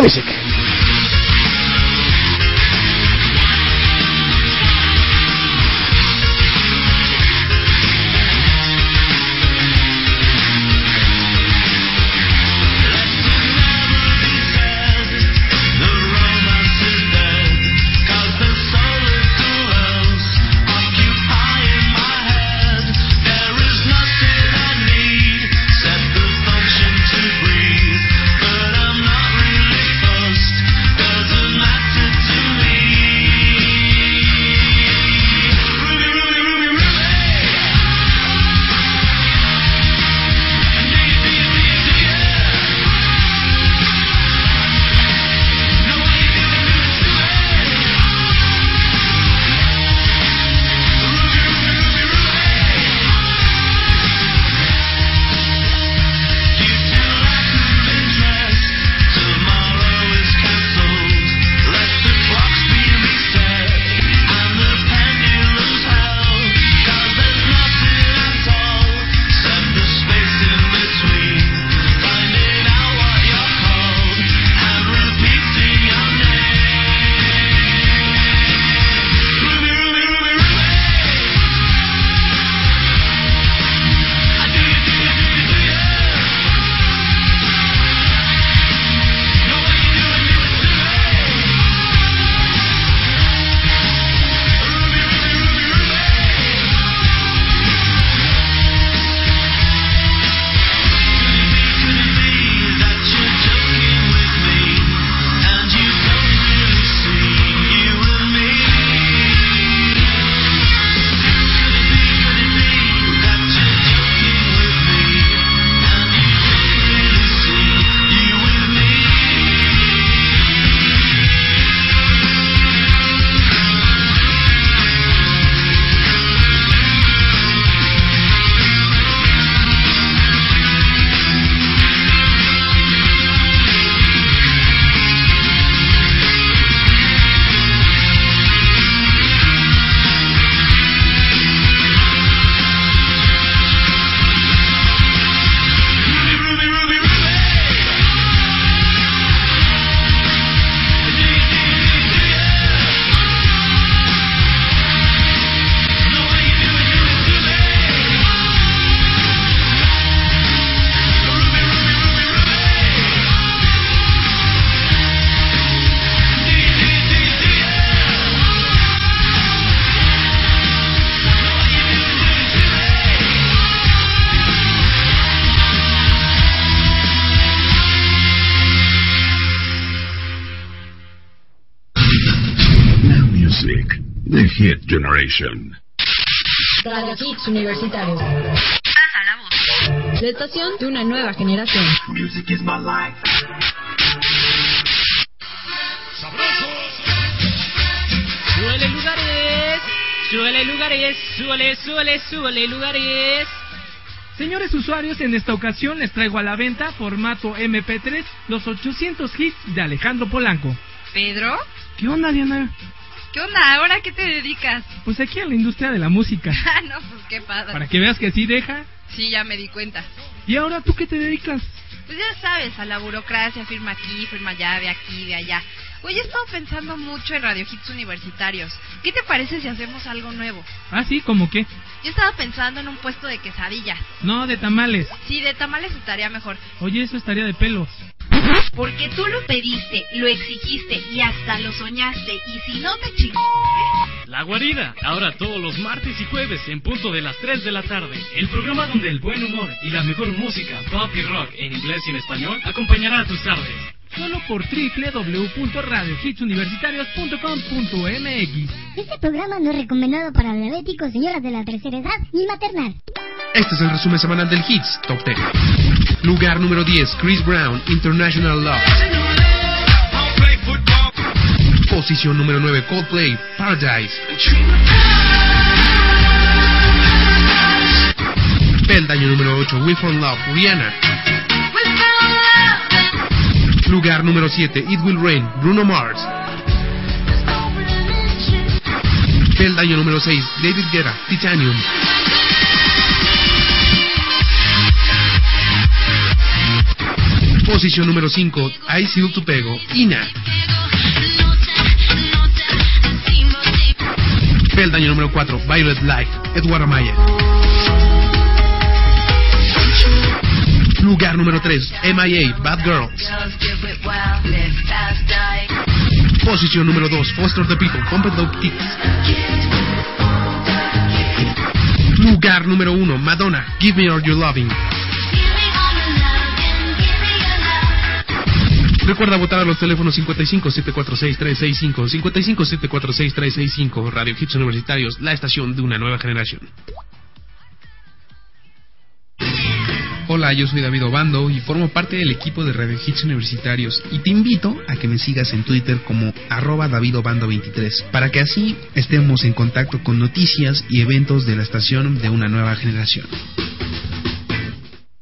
Generation. Radio Hits Universitarios. Pasa la voz. La estación de una nueva generación. Music is my life. Súbele lugares, súbele lugares, súbele, súbele, súbele lugares. Señores usuarios, en esta ocasión les traigo a la venta formato MP3 los 800 hits de Alejandro Polanco. ¿Pedro? ¿Qué onda, Diana? ¿Qué onda? ¿Ahora qué te dedicas? Pues aquí a la industria de la música. Ah, no, pues qué padre. Para que veas que sí deja. Sí, ya me di cuenta. ¿Y ahora tú qué te dedicas? Pues ya sabes, a la burocracia, firma aquí, firma allá, de aquí, de allá. Oye, he estado pensando mucho en Radio Hits universitarios. ¿Qué te parece si hacemos algo nuevo? Ah, sí, ¿cómo qué? Yo estaba pensando en un puesto de quesadillas. No, de tamales. Sí, de tamales estaría mejor. Oye, eso estaría de pelos. Porque tú lo pediste, lo exigiste y hasta lo soñaste. Y si no te chingaste... La Guarida, ahora todos los martes y jueves en punto de las 3 de la tarde. El programa donde el buen humor y la mejor música, pop y rock en inglés y en español acompañará a tus tardes. Solo por www.radiohituniversitarios.com.mx. Este programa no es recomendado para diabéticos, señoras de la tercera edad ni maternal. Este es el resumen semanal del Hits Top 10. Lugar número 10, Chris Brown, International Love. Posición número 9, Coldplay, Paradise. Peldaño número 8, We For Love, Rihanna. Lugar número 7, It Will Rain, Bruno Mars. Peldaño número 6, David Guetta, Titanium. Posición número 5, I Seal to Pego, Ina. Peldaño número 4, Violet Life, Eduardo Maya. Lugar número 3, MIA, Bad Girls. Posición número 2, Foster the People, Pump It Up Kicks. Lugar número 1, Madonna, Give Me All Your Loving. Recuerda votar a los teléfonos 55 746 365, 55 746 365, Radio Hits Universitarios, la estación de una nueva generación. Hola, yo soy David Obando y formo parte del equipo de Radio Hits Universitarios y te invito a que me sigas en Twitter como arroba davidobando23 para que así estemos en contacto con noticias y eventos de la estación de una nueva generación.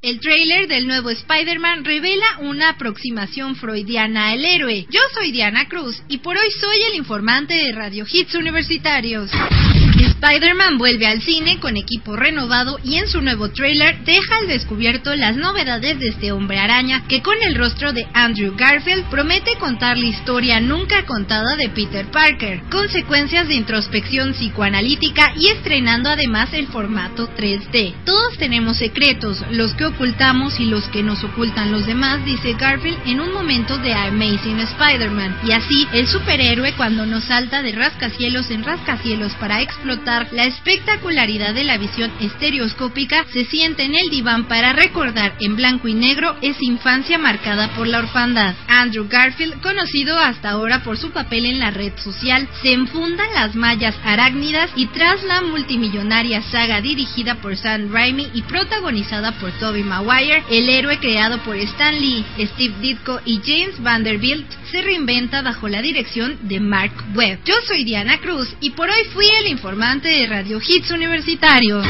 El tráiler del nuevo Spider-Man revela una aproximación freudiana al héroe. Yo soy Diana Cruz y por hoy soy el informante de Radio Hits Universitarios. Spider-Man vuelve al cine con equipo renovado y en su nuevo tráiler deja al descubierto las novedades de este hombre araña que con el rostro de Andrew Garfield promete contar la historia nunca contada de Peter Parker, consecuencias de introspección psicoanalítica y estrenando además el formato 3D. Todos tenemos secretos, los que ocultamos y los que nos ocultan los demás, dice Garfield en un momento de Amazing Spider-Man. Y así, el superhéroe cuando nos salta de rascacielos en rascacielos para la espectacularidad de la visión estereoscópica, se siente en el diván para recordar en blanco y negro esa infancia marcada por la orfandad. Andrew Garfield, conocido hasta ahora por su papel en la red social, se enfunda en las mallas arácnidas y tras la multimillonaria saga dirigida por Sam Raimi y protagonizada por Tobey Maguire, el héroe creado por Stan Lee, Steve Ditko y James Vanderbilt se reinventa bajo la dirección de Mark Webb. Yo soy Diana Cruz y por hoy fui el informante de Radio Hits Universitario.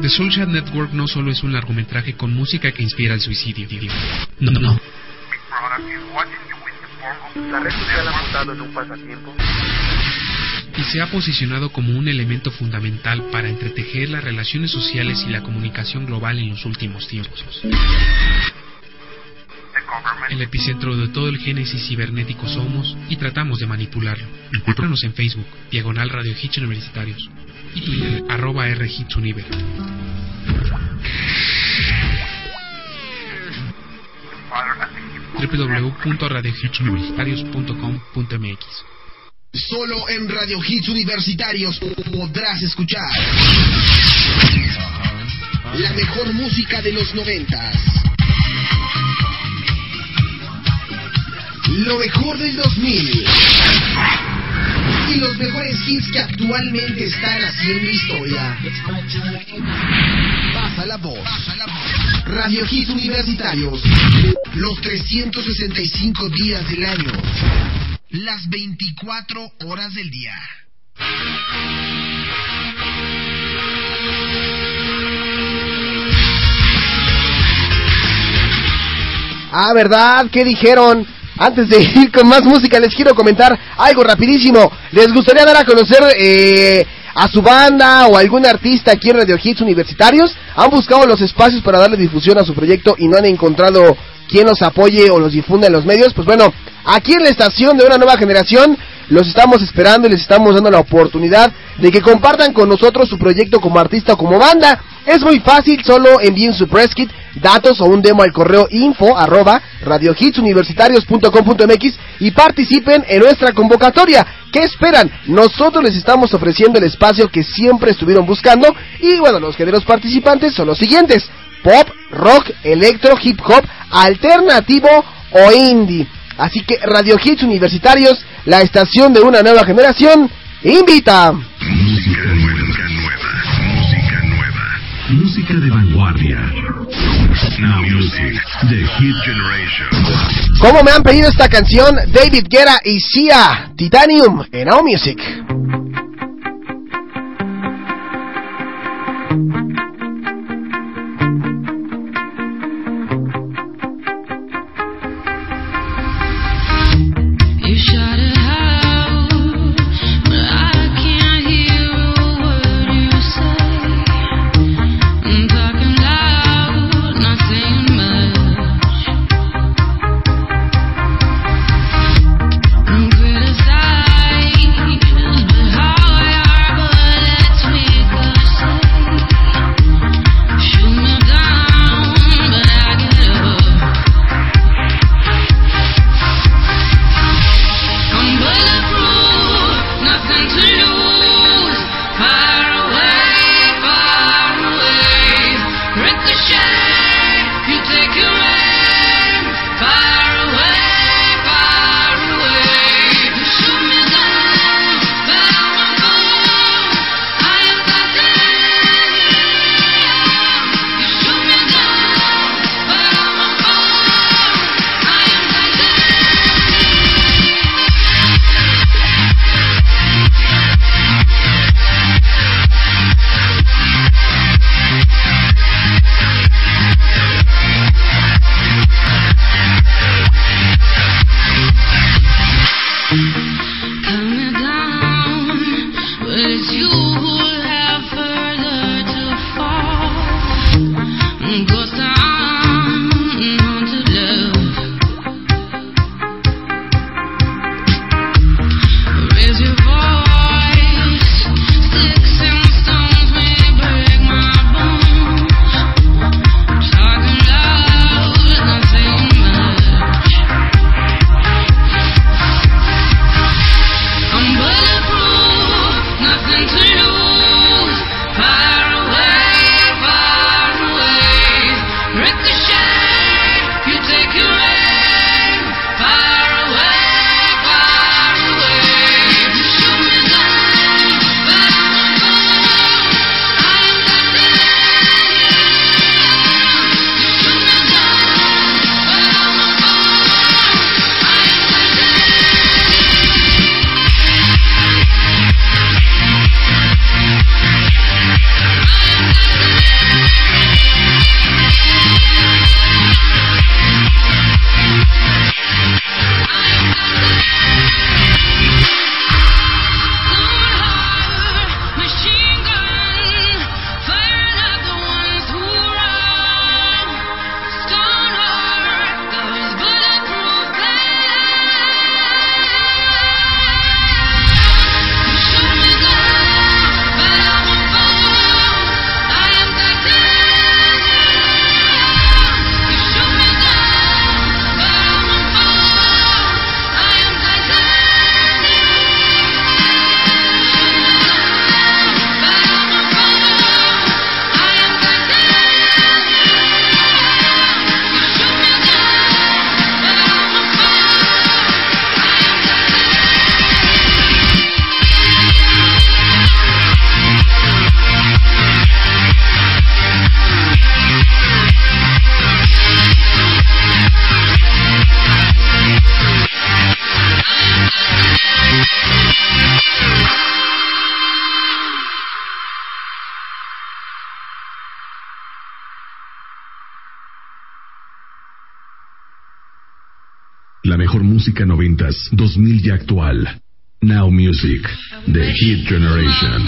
The Soulshad Network no solo es un largometraje con música que inspira el suicidio. No, no. Social pasatiempo. Y se ha posicionado como un elemento fundamental para entretejer las relaciones sociales y la comunicación global en los últimos tiempos. El epicentro de todo el génesis cibernético somos y tratamos de manipularlo. Encuéntranos en Facebook, Diagonal Radio Hits Universitarios y Twitter, arroba R Hits Univer. www.radiohitsuniversitarios.com.mx Solo en Radio Hits Universitarios podrás escuchar la mejor música de los noventas. Lo mejor del 2000. Y los mejores hits que actualmente están haciendo historia. Pasa la voz. Radio Hits Universitarios. Los 365 días del año. Las 24 horas del día. Ah, ¿verdad? ¿Qué dijeron? Antes de ir con más música, les quiero comentar algo rapidísimo. ¿Les gustaría dar a conocer eh, a su banda o algún artista aquí en Radio Hits Universitarios? ¿Han buscado los espacios para darle difusión a su proyecto y no han encontrado quien los apoye o los difunda en los medios? Pues bueno, aquí en la estación de una nueva generación los estamos esperando y les estamos dando la oportunidad de que compartan con nosotros su proyecto como artista o como banda. Es muy fácil, solo envíen su press kit, datos o un demo al correo info arroba radiohitsuniversitarios.com.mx y participen en nuestra convocatoria. ¿Qué esperan? Nosotros les estamos ofreciendo el espacio que siempre estuvieron buscando y bueno, los géneros participantes son los siguientes. Pop, rock, electro, hip hop, alternativo o indie. Así que Radio Hits Universitarios, la estación de una nueva generación, invita. Música de vanguardia. Now Music, The Hit Generation. Como me han pedido esta canción, David Guerra y Sia, Titanium, en Now Music. 2000 y actual. Now Music, The Hit Generation.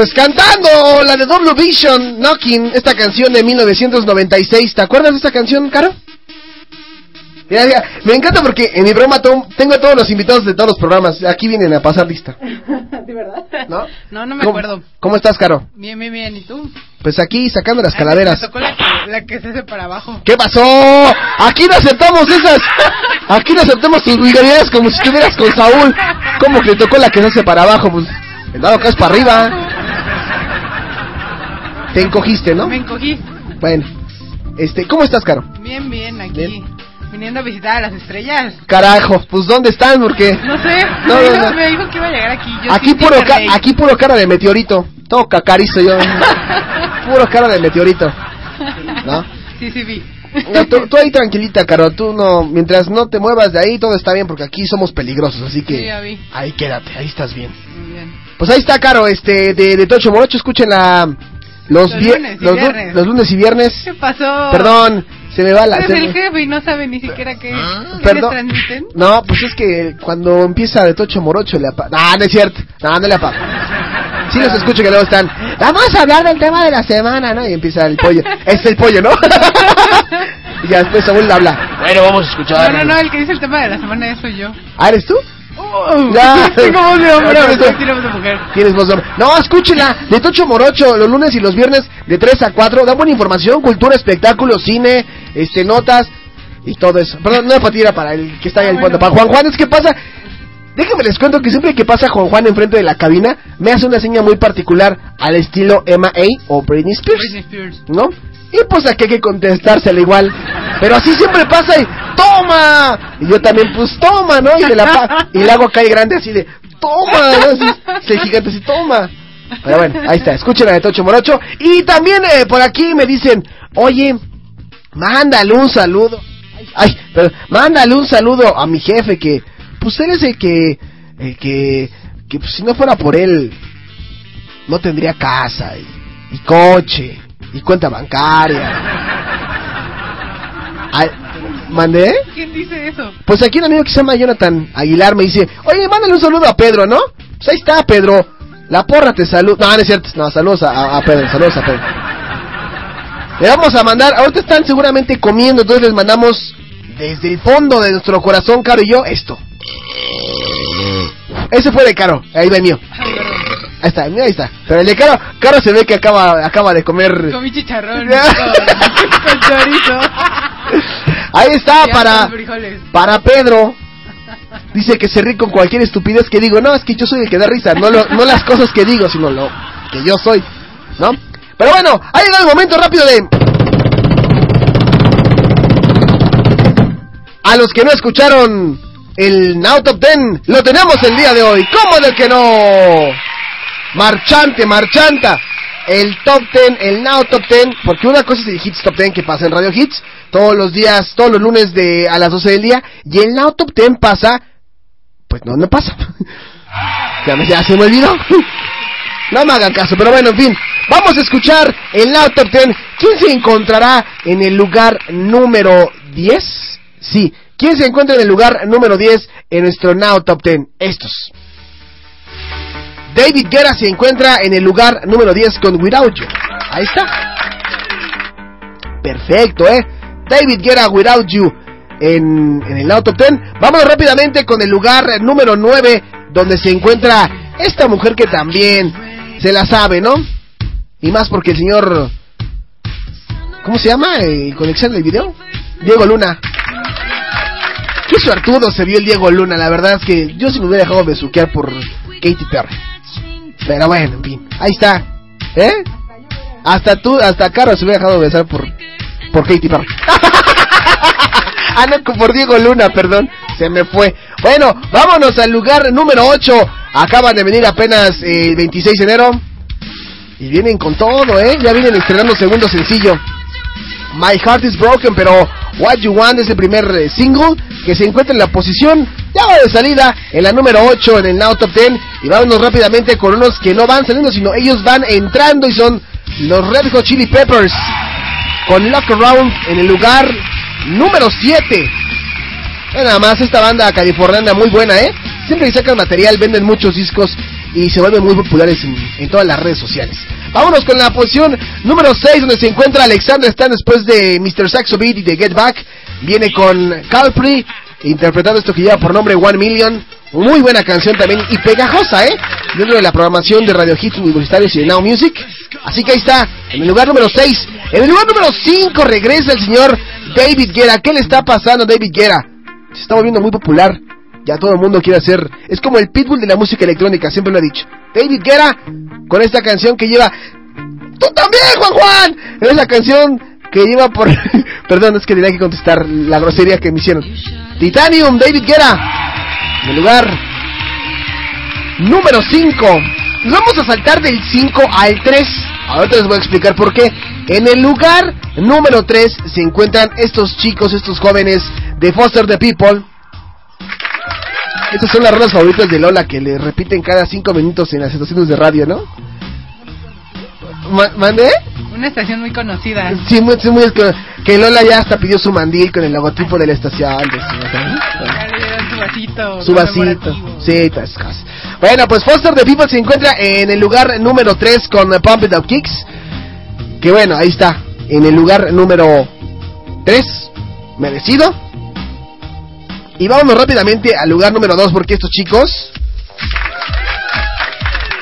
Pues cantando la de Double Vision, Knocking, esta canción de 1996. ¿Te acuerdas de esta canción, Caro? Mira, mira, me encanta porque en mi broma tengo a todos los invitados de todos los programas. Aquí vienen a pasar lista. ¿De verdad? ¿No? No, no me ¿Cómo- acuerdo. ¿Cómo estás, Caro? Bien, bien, bien. ¿Y tú? Pues aquí sacando las Ay, calaveras. Me tocó la que, la que se hace para abajo. ¿Qué pasó? Aquí no aceptamos esas. Aquí no aceptamos tus vulgaridades como si estuvieras con Saúl. ¿Cómo que le tocó la que se hace para abajo? Pues el dado acá es para arriba. Te encogiste, ¿no? Me encogí. Bueno, este, ¿cómo estás, Caro? Bien, bien, aquí. Viniendo a visitar a las estrellas. Carajo, pues ¿dónde están? Porque No sé. No, me, no, dijo, no. me dijo que iba a llegar aquí. Yo aquí sí, puro, aquí puro cara de meteorito. Todo cacarizo yo. puro cara de meteorito. ¿No? Sí, sí, vi. No, tú, tú ahí tranquilita, Caro. Tú no, mientras no te muevas de ahí, todo está bien porque aquí somos peligrosos, así Sí, que ya vi. ahí quédate, ahí estás bien. Muy bien. Pues ahí está, Caro, este, de, de Tocho Morocho, escuchen la, los, lunes y los, lu- viernes. los lunes y viernes. ¿Qué pasó? Perdón, se me va la... Se el jefe y no sabe ni siquiera qué, qué le Perdón. transmiten. No, pues es que cuando empieza de Tocho Morocho le apa... No, no es cierto. No, no le apa... Sí los escucho que luego están... Vamos a hablar del tema de la semana, ¿no? Y empieza el pollo. Es el pollo, ¿no? y ya después Saúl habla. Bueno, vamos a escuchar. No, no, no, el que dice el tema de la semana soy yo. ¿Ah, eres tú? Ya. Tengo voz de hombre, Ya, pero tienes- tiene voz de mujer. Tienes voz de hombre. No, escúchela. De Tocho Morocho, los lunes y los viernes de 3 a 4. Da buena información, cultura, espectáculo, cine, este, notas y todo eso. Perdón, no era para ti, era para el que está ahí Ah, fondo. Para Juan Juan, es que pasa. Déjenme les cuento que siempre que pasa Juan Juan enfrente de la cabina, me hace una seña muy particular al estilo Emma A o Britney Spears. Britney Spears. ¿No? Y pues aquí hay que contestársela igual. Pero así siempre pasa y ¡Toma! Y yo también, pues toma, ¿no? Y, me la pa- y le hago acá el grande así de ¡Toma! ¿no? Así, gigante así, ¡Toma! Pero bueno, ahí está, escuchen de Tocho Morocho. Y también eh, por aquí me dicen, oye, mándale un saludo. Ay, pero mándale un saludo a mi jefe que, pues él es el que, el que, que pues, si no fuera por él, no tendría casa y, y coche y cuenta bancaria. ¿Mandé? ¿Quién dice eso? Pues aquí un amigo que se llama Jonathan Aguilar me dice, oye, mándale un saludo a Pedro, ¿no? Pues ahí está, Pedro. La porra te saluda. No, no es cierto. No, saludos a, a- a Pedro, saludos a Pedro. Le vamos a mandar, ahorita están seguramente comiendo, entonces les mandamos desde el fondo de nuestro corazón, Caro y yo, esto. Ese fue de Caro, ahí va el mío. Ahí está, mira, ahí está. Pero el de Caro, Caro se ve que acaba, acaba de comer. Comí chicharrón con, chorizo. Ahí está, para, para Pedro. Dice que se ríe con cualquier estupidez que digo. No, es que yo soy el que da risa. No, lo- no las cosas que digo, sino lo que yo soy. ¿No? Pero bueno, ha llegado el momento rápido de... A los que no escucharon el Now Top Ten, lo tenemos el día de hoy. ¿Cómo de que no? Marchante, marchanta. El Top Ten, el Now Top Ten, porque una cosa es el Hits Top Ten que pasa en Radio Hits todos los días, todos los lunes de a las 12 del día, y el Now Top Ten pasa, pues no, no pasa. ya, me, ya se me olvidó. no me hagan caso, pero bueno, en fin. Vamos a escuchar el Now Top Ten. ¿Quién se encontrará en el lugar número 10? Sí, ¿quién se encuentra en el lugar número 10 en nuestro Now Top Ten? Estos. David Guerra se encuentra en el lugar número 10 con Without You. Ahí está. Perfecto, ¿eh? David Guerra, Without You en, en el Now Top 10. Vámonos rápidamente con el lugar número 9 donde se encuentra esta mujer que también se la sabe, ¿no? Y más porque el señor... ¿Cómo se llama el del video? Diego Luna. Qué suertudo se vio el Diego Luna, la verdad es que yo sí me hubiera dejado besuquear por Katy Perry. Pero bueno, en fin, ahí está. ¿Eh? Hasta tú, hasta Caro se hubiera dejado besar por, por Katy Perry. ah, no, por Diego Luna, perdón. Se me fue. Bueno, vámonos al lugar número 8. Acaban de venir apenas eh, el 26 de enero. Y vienen con todo, ¿eh? Ya vienen estrenando segundo sencillo. My Heart is Broken, pero What You Want es el primer eh, single que se encuentra en la posición ya de salida en la número 8 en el Now Top 10 y vámonos rápidamente con unos que no van saliendo sino ellos van entrando y son los Red Hot Chili Peppers con Lock Around en el lugar número 7 Ve nada más esta banda californiana muy buena, ¿eh? siempre que sacan material venden muchos discos y se vuelven muy populares en, en todas las redes sociales. Vámonos con la posición número 6 donde se encuentra Alexander Stan después de Mr. Saxo Beat y de Get Back. Viene con Calpri interpretando esto que lleva por nombre One Million. Muy buena canción también y pegajosa, ¿eh? Dentro de la programación de Radio Hits Universitarios y de Now Music. Así que ahí está, en el lugar número 6. En el lugar número 5 regresa el señor David Guerra. ¿Qué le está pasando a David Guerra? Se está volviendo muy popular. Ya todo el mundo quiere hacer. Es como el pitbull de la música electrónica, siempre lo he dicho. David Guerra, con esta canción que lleva. ¡Tú también, Juan Juan! Esa canción que lleva por. Perdón, es que tenía que contestar la grosería que me hicieron. Titanium, David Guerra. En el lugar número 5. Vamos a saltar del 5 al 3. Ahorita les voy a explicar por qué. En el lugar número 3 se encuentran estos chicos, estos jóvenes de Foster the People. Estas son las rolas favoritas de Lola que le repiten cada 5 minutos en las estaciones de radio, ¿no? Ma- ¿Mandé? Una estación muy conocida. Sí, muy, sí, muy que, Lola ya hasta pidió su mandil con el logotipo de la estación. de su- Ya le dieron su vasito. su vasito. Sí, todas esas cosas. Bueno, pues Foster the People se encuentra en el lugar número 3 con Pump It Up Kicks. Que bueno, ahí está. En el lugar número 3. Merecido. Y vámonos rápidamente al lugar número 2 porque estos chicos...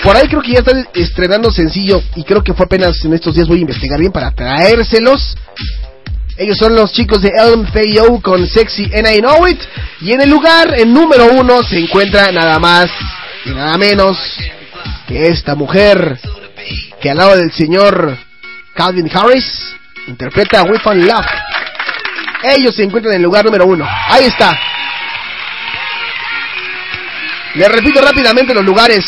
Por ahí creo que ya están estrenando sencillo y creo que fue apenas en estos días voy a investigar bien para traérselos. Ellos son los chicos de LMFAO con Sexy and I Know It. Y en el lugar, en número uno, se encuentra nada más y nada menos que esta mujer que al lado del señor Calvin Harris interpreta We Found Love. Ellos se encuentran en el lugar número uno. Ahí está. Les repito rápidamente los lugares.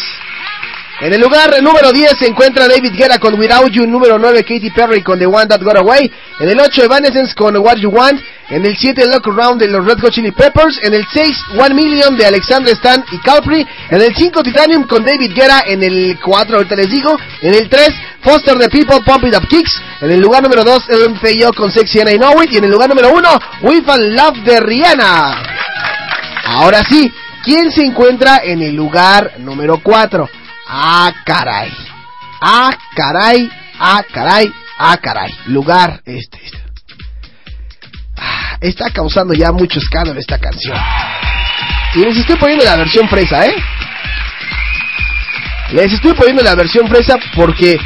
En el lugar número 10 se encuentra David Guerra con Without You. Número 9 Katy Perry con The One That Got Away. En el 8 Evanescence con What You Want. En el 7 Look Around de los Red Hot Chili Peppers. En el 6 One Million de Alexander Stan y Calpri. En el 5 Titanium con David Guerra. En el 4 ahorita les digo. En el 3 Foster the People Pump It Up Kicks. En el lugar número 2 LMFAO con Sexy and I Know It. Y en el lugar número 1 We Found Love de Rihanna. Ahora sí, ¿quién se encuentra en el lugar número 4? Ah, caray. Ah, caray. Ah, caray. Ah, caray. Lugar este. este. Ah, está causando ya mucho escándalo esta canción. Y les estoy poniendo la versión fresa, ¿eh? Les estoy poniendo la versión fresa porque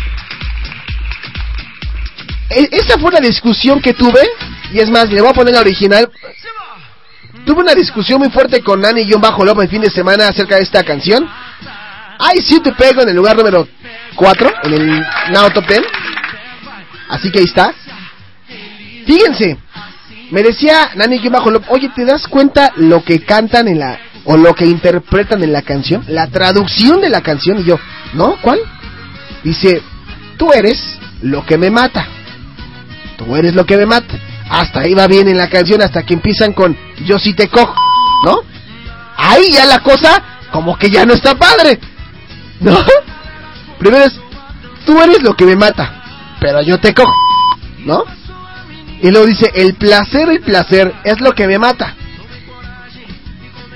e- esa fue una discusión que tuve. Y es más, le voy a poner la original. Tuve una discusión muy fuerte con Nani-Bajo el fin de semana acerca de esta canción. Ay, sí te pego en el lugar número 4, en el Now Top 10. Así que ahí está. Fíjense, me decía Nani bajo oye, ¿te das cuenta lo que cantan en la o lo que interpretan en la canción? La traducción de la canción y yo, ¿no? ¿Cuál? Dice, tú eres lo que me mata. Tú eres lo que me mata. Hasta ahí va bien en la canción hasta que empiezan con yo sí te cojo, ¿no? Ahí ya la cosa como que ya no está padre. ¿No? Primero es, tú eres lo que me mata, pero yo te cojo, ¿no? Y luego dice, el placer, el placer es lo que me mata.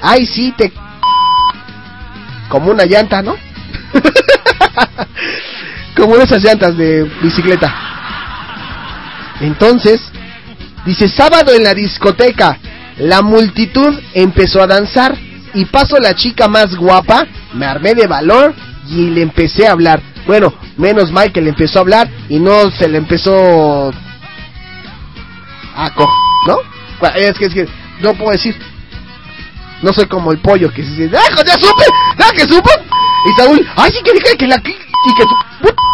Ay, sí, te... Como una llanta, ¿no? Como esas llantas de bicicleta. Entonces, dice, sábado en la discoteca, la multitud empezó a danzar y paso la chica más guapa, me armé de valor y le empecé a hablar. Bueno, menos mal que le empezó a hablar y no se le empezó a co... ¿no? Es que, es que no puedo decir. No soy como el pollo que se dice, ¡ah, ya supe! ¡Ah, que supo! Y Saúl, ¡ay, sí que dije que la... y que...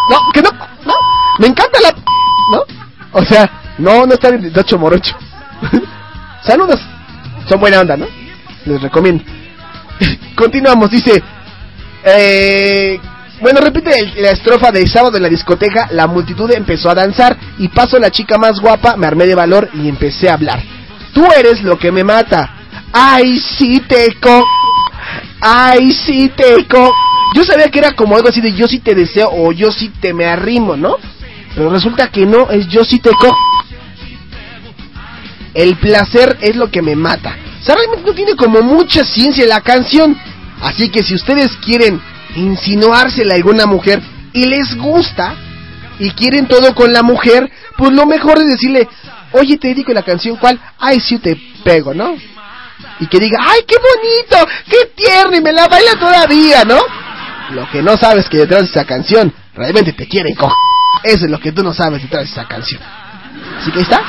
No, que no, no, me encanta la... ¿No? O sea, no, no está bien de ocho morocho. Saludos. Son buena onda, ¿no? Les recomiendo. Continuamos, dice... Eh, bueno, repite el- la estrofa de sábado en la discoteca. La multitud empezó a danzar y paso la chica más guapa. Me armé de valor y empecé a hablar. Tú eres lo que me mata. Ay, sí te co. Ay, sí te co. Yo sabía que era como algo así de yo sí te deseo o yo sí te me arrimo, ¿no? Pero resulta que no, es yo sí te co. El placer es lo que me mata. O realmente no tiene como mucha ciencia la canción. Así que si ustedes quieren insinuársela a alguna mujer y les gusta y quieren todo con la mujer, pues lo mejor es decirle, oye, te dedico la canción, ¿cuál? Ay, sí te pego, ¿no? Y que diga, ay, qué bonito, qué tierno, y me la baila todavía, ¿no? Lo que no sabes que detrás de esa canción, realmente te quieren coger. Eso es lo que tú no sabes detrás de esa canción. Así que ahí está.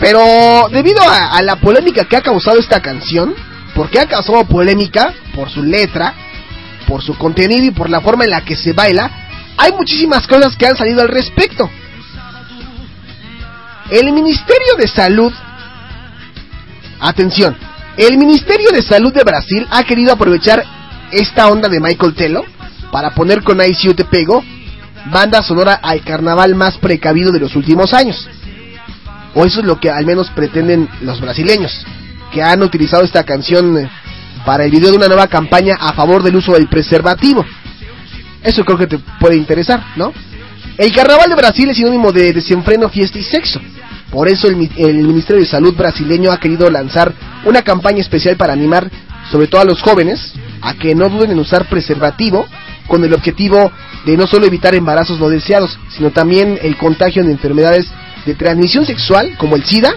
Pero debido a, la polémica que ha causado esta canción, porque ha causado polémica por su letra, por su contenido y por la forma en la que se baila, hay muchísimas cosas que han salido al respecto. El Ministerio de Salud, atención, el Ministerio de Salud de Brasil ha querido aprovechar esta onda de Michael Telo para poner con Ice You Te Pego banda sonora al carnaval más precavido de los últimos años. O eso es lo que al menos pretenden los brasileños, que han utilizado esta canción eh, para el video de una nueva campaña a favor del uso del preservativo. Eso creo que te puede interesar, ¿no? El carnaval de Brasil es sinónimo de desenfreno, fiesta y sexo. Por eso el, el Ministerio de Salud brasileño ha querido lanzar una campaña especial para animar, sobre todo a los jóvenes, a que no duden en usar preservativo, con el objetivo de no solo evitar embarazos no deseados, sino también el contagio de enfermedades de transmisión sexual, como el SIDA,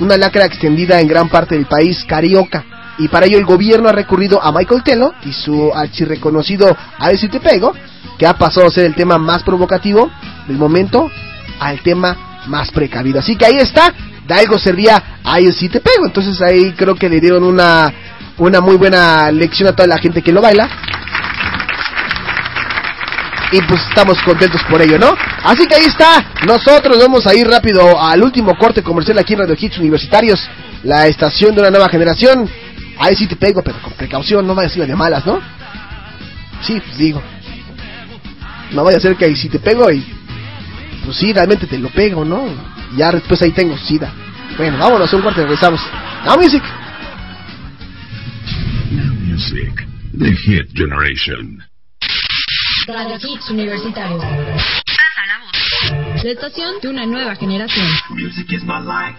una lacra extendida en gran parte del país carioca. Y para ello el gobierno ha recurrido a Michael Telo y su archirreconocido A Si Te Pego, que ha pasado a ser el tema más provocativo del momento al tema más precavido. Así que ahí está, de algo servía A Si Te Pego. Entonces ahí creo que le dieron una, una muy buena lección a toda la gente que lo baila. Y pues estamos contentos por ello, ¿no? Así que ahí está. Nosotros vamos a ir rápido al último corte comercial aquí en Radio Hits Universitarios, la estación de una nueva generación. Ahí sí te pego, pero con precaución, no vaya a ser de malas, ¿no? Sí, pues digo. No vaya a ser que ahí sí te pego y. Pues sí, realmente te lo pego, ¿no? Ya después ahí tengo SIDA. Bueno, vámonos, un corte, regresamos. Now music. Music, the hit generation. Radio Hits Universitarios. La estación de una nueva generación. Music is my life.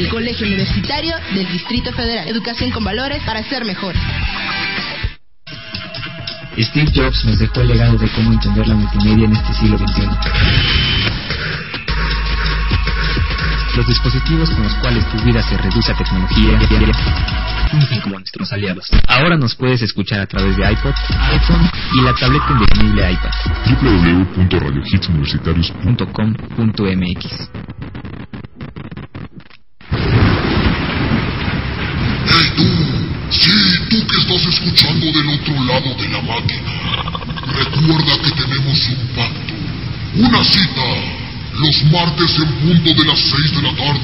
Colegio Universitario del Distrito Federal. Educación con valores para ser mejor. Steve Jobs nos dejó el legado de cómo entender la multimedia en este siglo XXI. Los dispositivos con los cuales tu vida se reduce a tecnología como nuestros aliados. Ahora nos puedes escuchar a través de iPod, iPhone y la tableta indefinible iPad. www.radiohitsuniversitarios.com.mx Sí, tú que estás escuchando del otro lado de la máquina. Recuerda que tenemos un pacto. Una cita. Los martes en punto de las 6 de la tarde.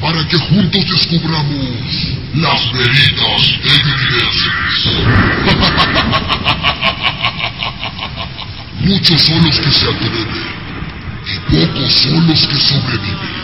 Para que juntos descubramos las veredas ingleses. Muchos son los que se atreven. Y pocos son los que sobreviven.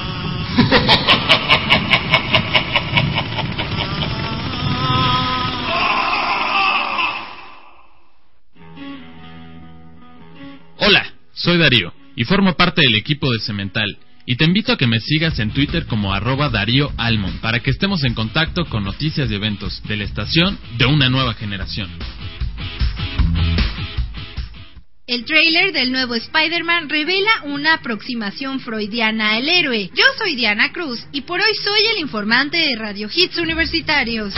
Soy Darío y formo parte del equipo de Cemental. Y te invito a que me sigas en Twitter como arroba Darío Almond para que estemos en contacto con noticias y eventos de la estación de una nueva generación. El tráiler del nuevo Spider-Man revela una aproximación freudiana al héroe. Yo soy Diana Cruz y por hoy soy el informante de Radio Hits Universitarios.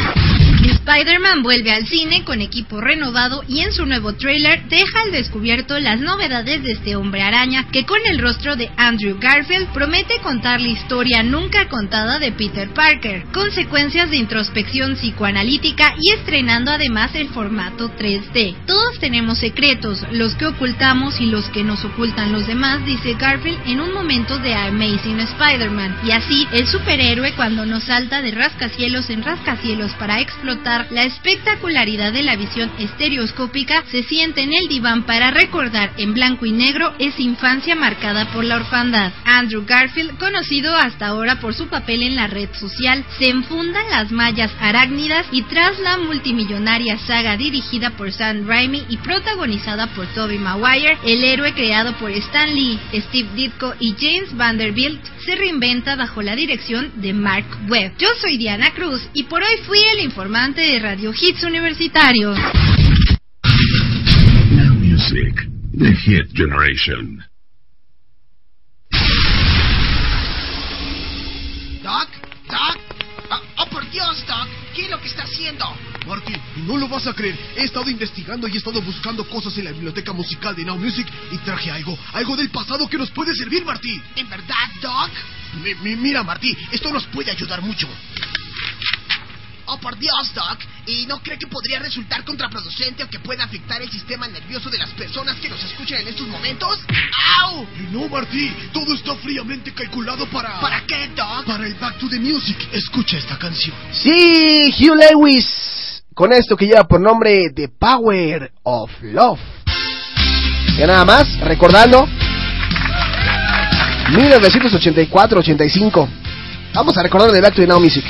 Spider-Man vuelve al cine con equipo renovado y en su nuevo tráiler deja al descubierto las novedades de este hombre araña que con el rostro de Andrew Garfield promete contar la historia nunca contada de Peter Parker, consecuencias de introspección psicoanalítica y estrenando además el formato 3D. Todos tenemos secretos, los que ocultamos y los que nos ocultan los demás, dice Garfield en un momento de Amazing Spider-Man. Y así, el superhéroe cuando nos salta de rascacielos en rascacielos para explotar la espectacularidad de la visión estereoscópica, se siente en el diván para recordar en blanco y negro esa infancia marcada por la orfandad. Andrew Garfield, conocido hasta ahora por su papel en la red social, se enfunda en las mallas arácnidas y tras la multimillonaria saga dirigida por Sam Raimi y protagonizada por Tobey Maguire, el héroe creado por Stan Lee, Steve Ditko y James Vanderbilt se reinventa bajo la dirección de Mark Webb. Yo soy Diana Cruz y por hoy fui el informante de Radio Hits Universitarios. Now Music, the Hit Generation. Doc, Doc. Ah, oh, por Dios, Doc. ¿Qué es lo que está haciendo? Marty, no lo vas a creer. He estado investigando y he estado buscando cosas en la biblioteca musical de Now Music y traje algo, algo del pasado que nos puede servir, Marty. ¿En verdad, Doc? Mi- mi- mira, Marty, esto nos puede ayudar mucho. Oh, por Dios, Doc. ¿Y no cree que podría resultar contraproducente o que pueda afectar el sistema nervioso de las personas que nos escuchan en estos momentos? ¡Au! No, Marty, todo está fríamente calculado para... ¿Para qué, Doc? Para el Back to the Music. Escucha esta canción. Sí, Hugh Lewis, con esto que lleva por nombre The Power of Love. Y nada más, recordando, 1984-85. Vamos a recordar de Back to the Now Music.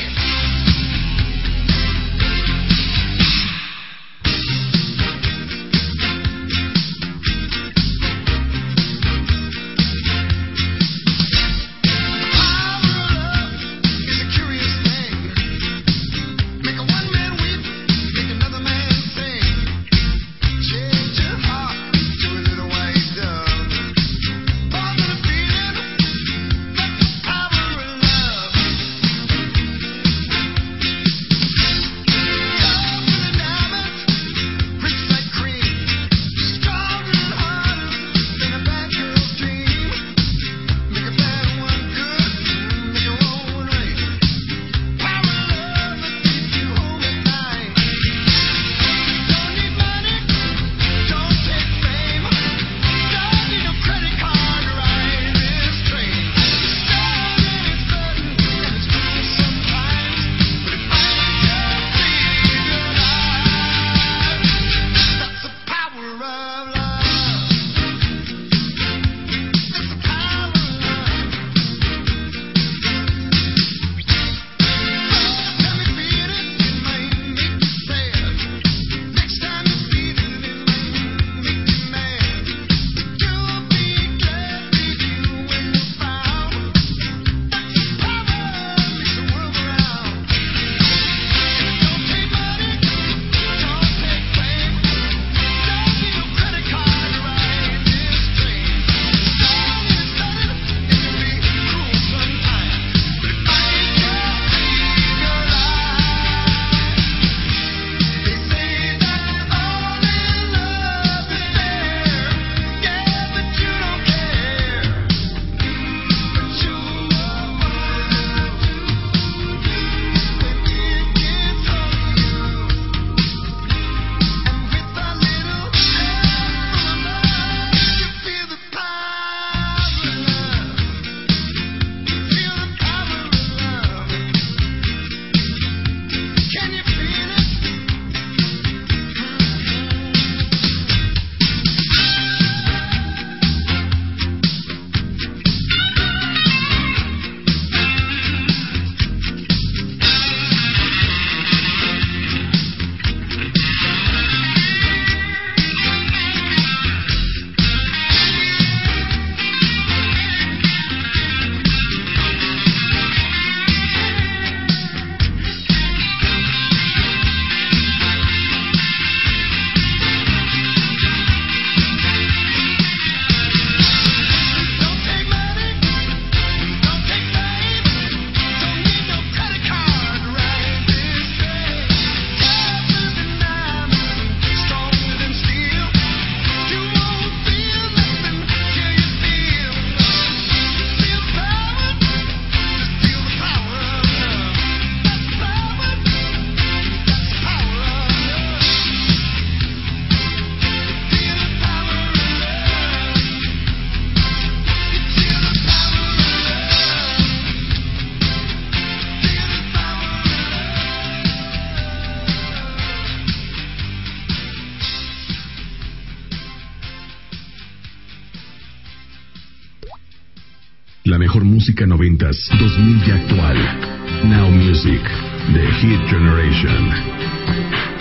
noventas, 2000 y actual. Now Music, The Hit Generation.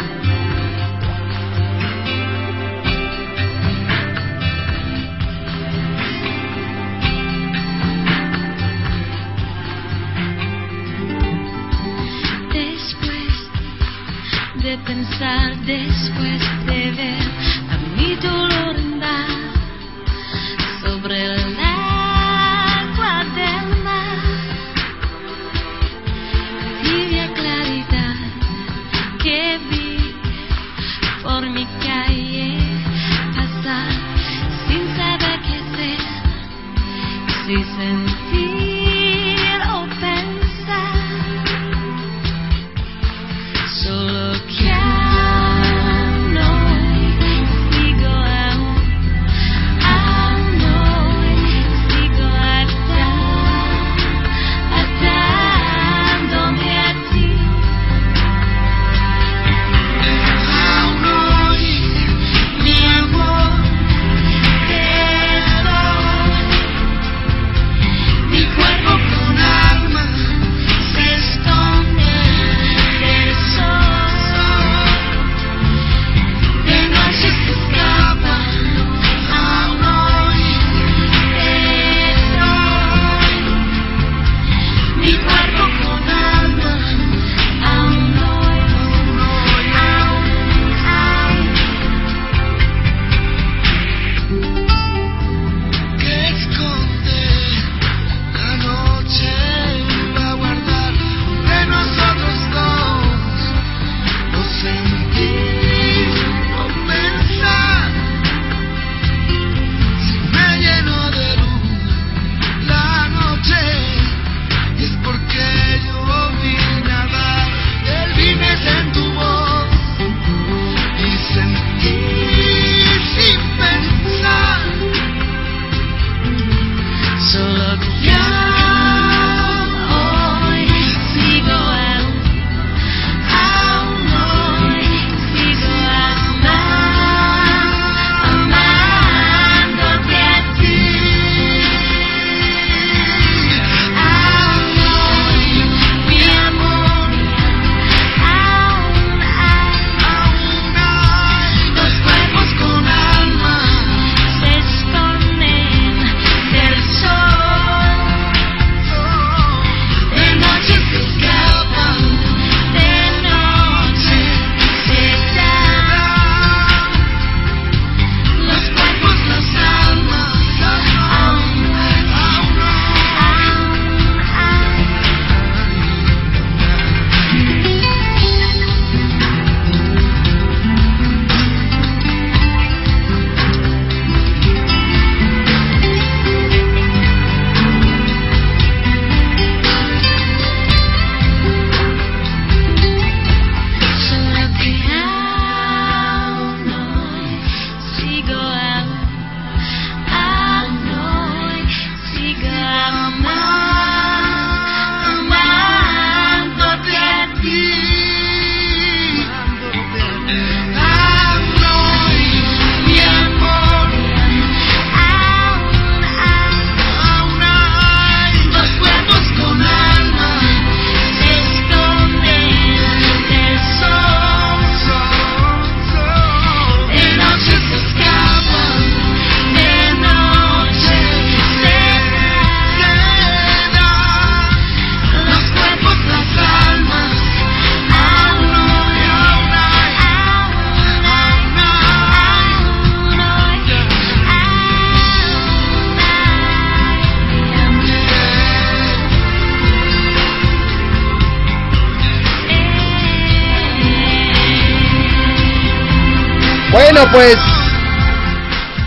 pues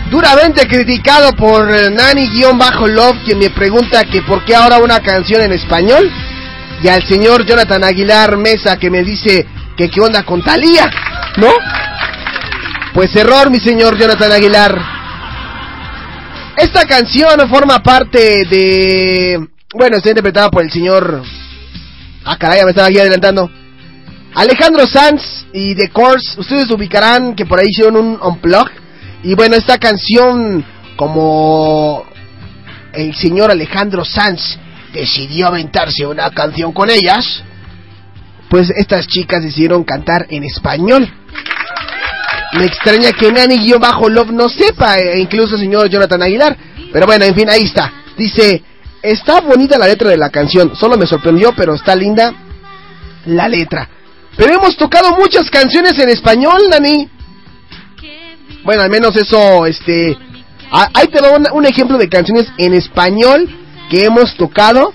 duramente criticado por eh, Nani-Love, quien me pregunta que por qué ahora una canción en español. Y al señor Jonathan Aguilar Mesa, que me dice que qué onda con Talía, ¿no? Pues error, mi señor Jonathan Aguilar. Esta canción forma parte de... Bueno, está interpretada por el señor... Ah, caray, me estaba aquí adelantando. Alejandro Sanz y The Course, ustedes ubicarán que por ahí hicieron un unplug. Y bueno, esta canción, como el señor Alejandro Sanz decidió aventarse una canción con ellas, pues estas chicas decidieron cantar en español. Me extraña que Nani yo bajo Love no sepa, e incluso el señor Jonathan Aguilar. Pero bueno, en fin, ahí está. Dice, está bonita la letra de la canción, solo me sorprendió, pero está linda la letra. Pero hemos tocado muchas canciones en español, Nani. Bueno, al menos eso, este... ah, Ahí te un, un ejemplo de canciones en español que hemos tocado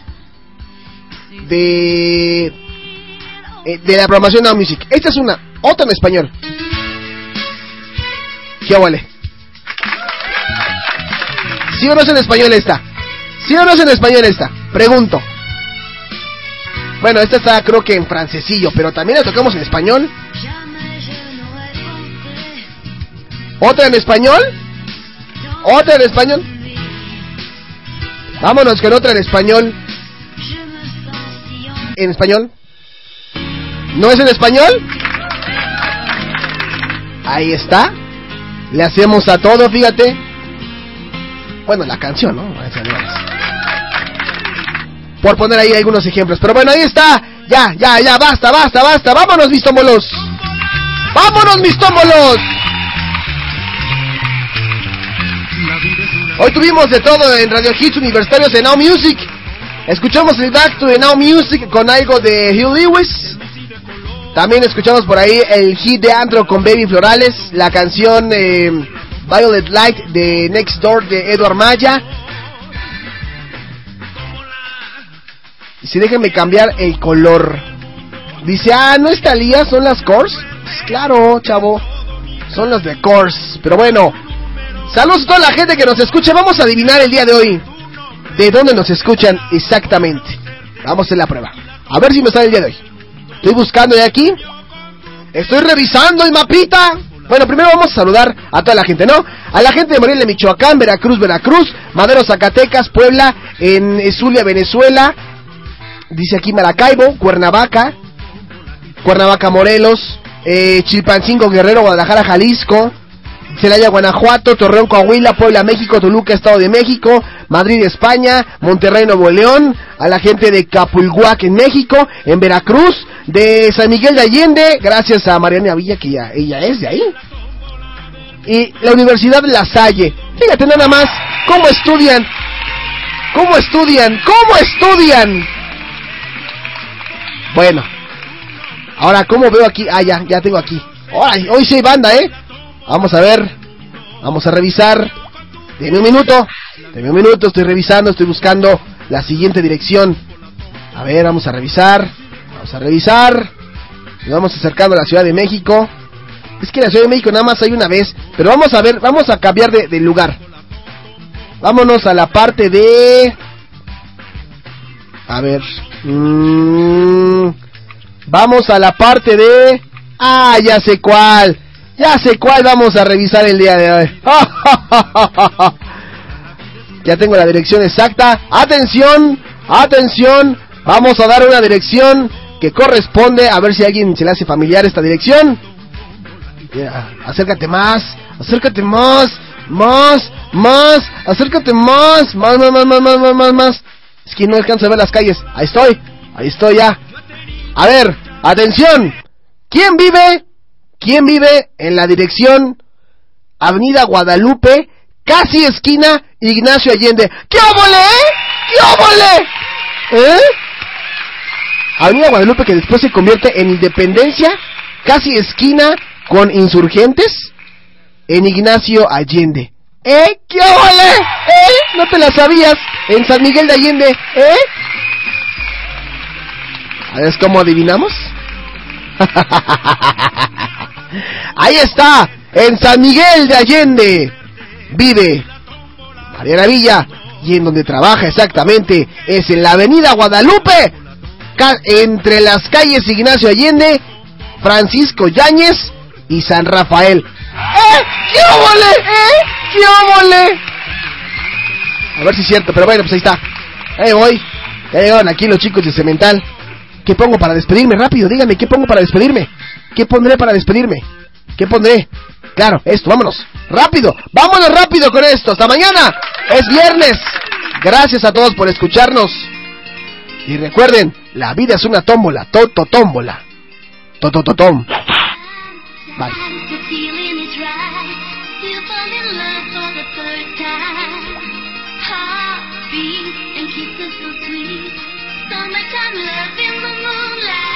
de... eh, De la programación Now Music. Esta es una, otra en español. ¿Qué vale? ¿Sí o no es en español esta? ¿Sí o no es en español esta? Pregunto. Bueno, esta está creo que en francesillo, pero también la tocamos en español. ¿Otra en español? ¿Otra en español? Vámonos con otra en español. ¿En español? ¿No es en español? Ahí está. Le hacemos a todo, fíjate. Bueno, la canción, ¿no? Por poner ahí algunos ejemplos. Pero bueno, ahí está. Ya, ya, ya, basta, basta, basta. Vámonos, mis tómbolos. Vámonos, mis tómbolos. Hoy tuvimos de todo en Radio Hits Universitarios de Now Music. Escuchamos el Back to the Now Music con algo de Hugh Lewis. También escuchamos por ahí el hit de Andro con Baby Florales, la canción eh, Violet Light de Next Door de Edward Maya. Si déjenme cambiar el color. Dice, ah, ¿no está Lía? ¿Son las Cores? Pues claro, chavo. Son las de Cores. Pero bueno, saludos a toda la gente que nos escucha. Vamos a adivinar el día de hoy de dónde nos escuchan exactamente. Vamos hacer la prueba. A ver si me sale el día de hoy. Estoy buscando de aquí. Estoy revisando el mapita. Bueno, primero vamos a saludar a toda la gente, ¿no? A la gente de Morelia, Michoacán, Veracruz, Veracruz, Madero, Zacatecas, Puebla, en Zulia, Venezuela. Dice aquí Maracaibo, Cuernavaca, Cuernavaca, Morelos, eh, Chilpancingo, Guerrero, Guadalajara, Jalisco, Celaya, Guanajuato, Torreón, Coahuila, Puebla, México, Toluca, Estado de México, Madrid, España, Monterrey, Nuevo León, a la gente de Capulhuac en México, en Veracruz, de San Miguel de Allende, gracias a Mariana Villa, que ya, ella es de ahí, y la Universidad La Salle. Fíjate nada más cómo estudian, cómo estudian, cómo estudian. Bueno, ahora, ¿cómo veo aquí? Ah, ya, ya tengo aquí. Ay, hoy sí hay banda, ¿eh? Vamos a ver, vamos a revisar. Deme un minuto, deme un minuto, estoy revisando, estoy buscando la siguiente dirección. A ver, vamos a revisar, vamos a revisar. Nos vamos acercando a la Ciudad de México. Es que la Ciudad de México nada más hay una vez, pero vamos a ver, vamos a cambiar de, de lugar. Vámonos a la parte de... A ver. Mm, vamos a la parte de... Ah, ya sé cuál. Ya sé cuál vamos a revisar el día de hoy. ya tengo la dirección exacta. Atención, atención. Vamos a dar una dirección que corresponde. A ver si a alguien se le hace familiar esta dirección. Yeah. Acércate más, acércate más, más, más, acércate más, más, más, más, más, más, más, más. Es que no alcanzo a ver las calles. Ahí estoy, ahí estoy ya. A ver, atención. ¿Quién vive? ¿Quién vive en la dirección Avenida Guadalupe, casi esquina Ignacio Allende? ¿Qué óvole, eh? ¿Qué óvole? ¿Eh? Avenida Guadalupe que después se convierte en Independencia, casi esquina con Insurgentes, en Ignacio Allende. ¿Eh? ¿Qué óvole? ¿Eh? ¿No te la sabías? En San Miguel de Allende, ¿eh? ¿Sabes cómo adivinamos? Ahí está, en San Miguel de Allende, vive Mariana Villa y en donde trabaja exactamente es en la Avenida Guadalupe, entre las calles Ignacio Allende, Francisco Yáñez y San Rafael. ¡Eh! ¡Qué óvole! ¡Eh! ¡Qué óvole! A ver si es cierto, pero bueno, pues ahí está. ¡Eh, voy! Ya llegaron aquí los chicos de Cemental. ¿Qué pongo para despedirme? Rápido, díganme, ¿qué pongo para despedirme? ¿Qué pondré para despedirme? ¿Qué pondré? Claro, esto, vámonos. Rápido, vámonos rápido con esto. Hasta mañana. Es viernes. Gracias a todos por escucharnos. Y recuerden, la vida es una tómbola, toto tómbola. Toto tom. Bye. try. You fall in love for the third time. Heartbeat and kisses so sweet. So much I'm loving the moonlight.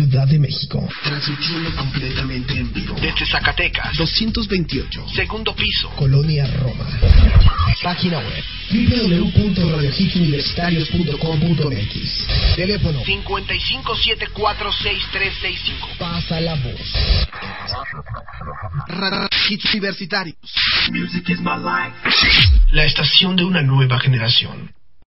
Ciudad de México. Transmitiendo completamente en vivo. Desde Zacatecas. 228. Segundo piso. Colonia Roma. Página web www.radiohituniversitarios.com.mx Teléfono 55746365 Pasa la voz. Universitarios. Music is my life. La estación de una nueva generación.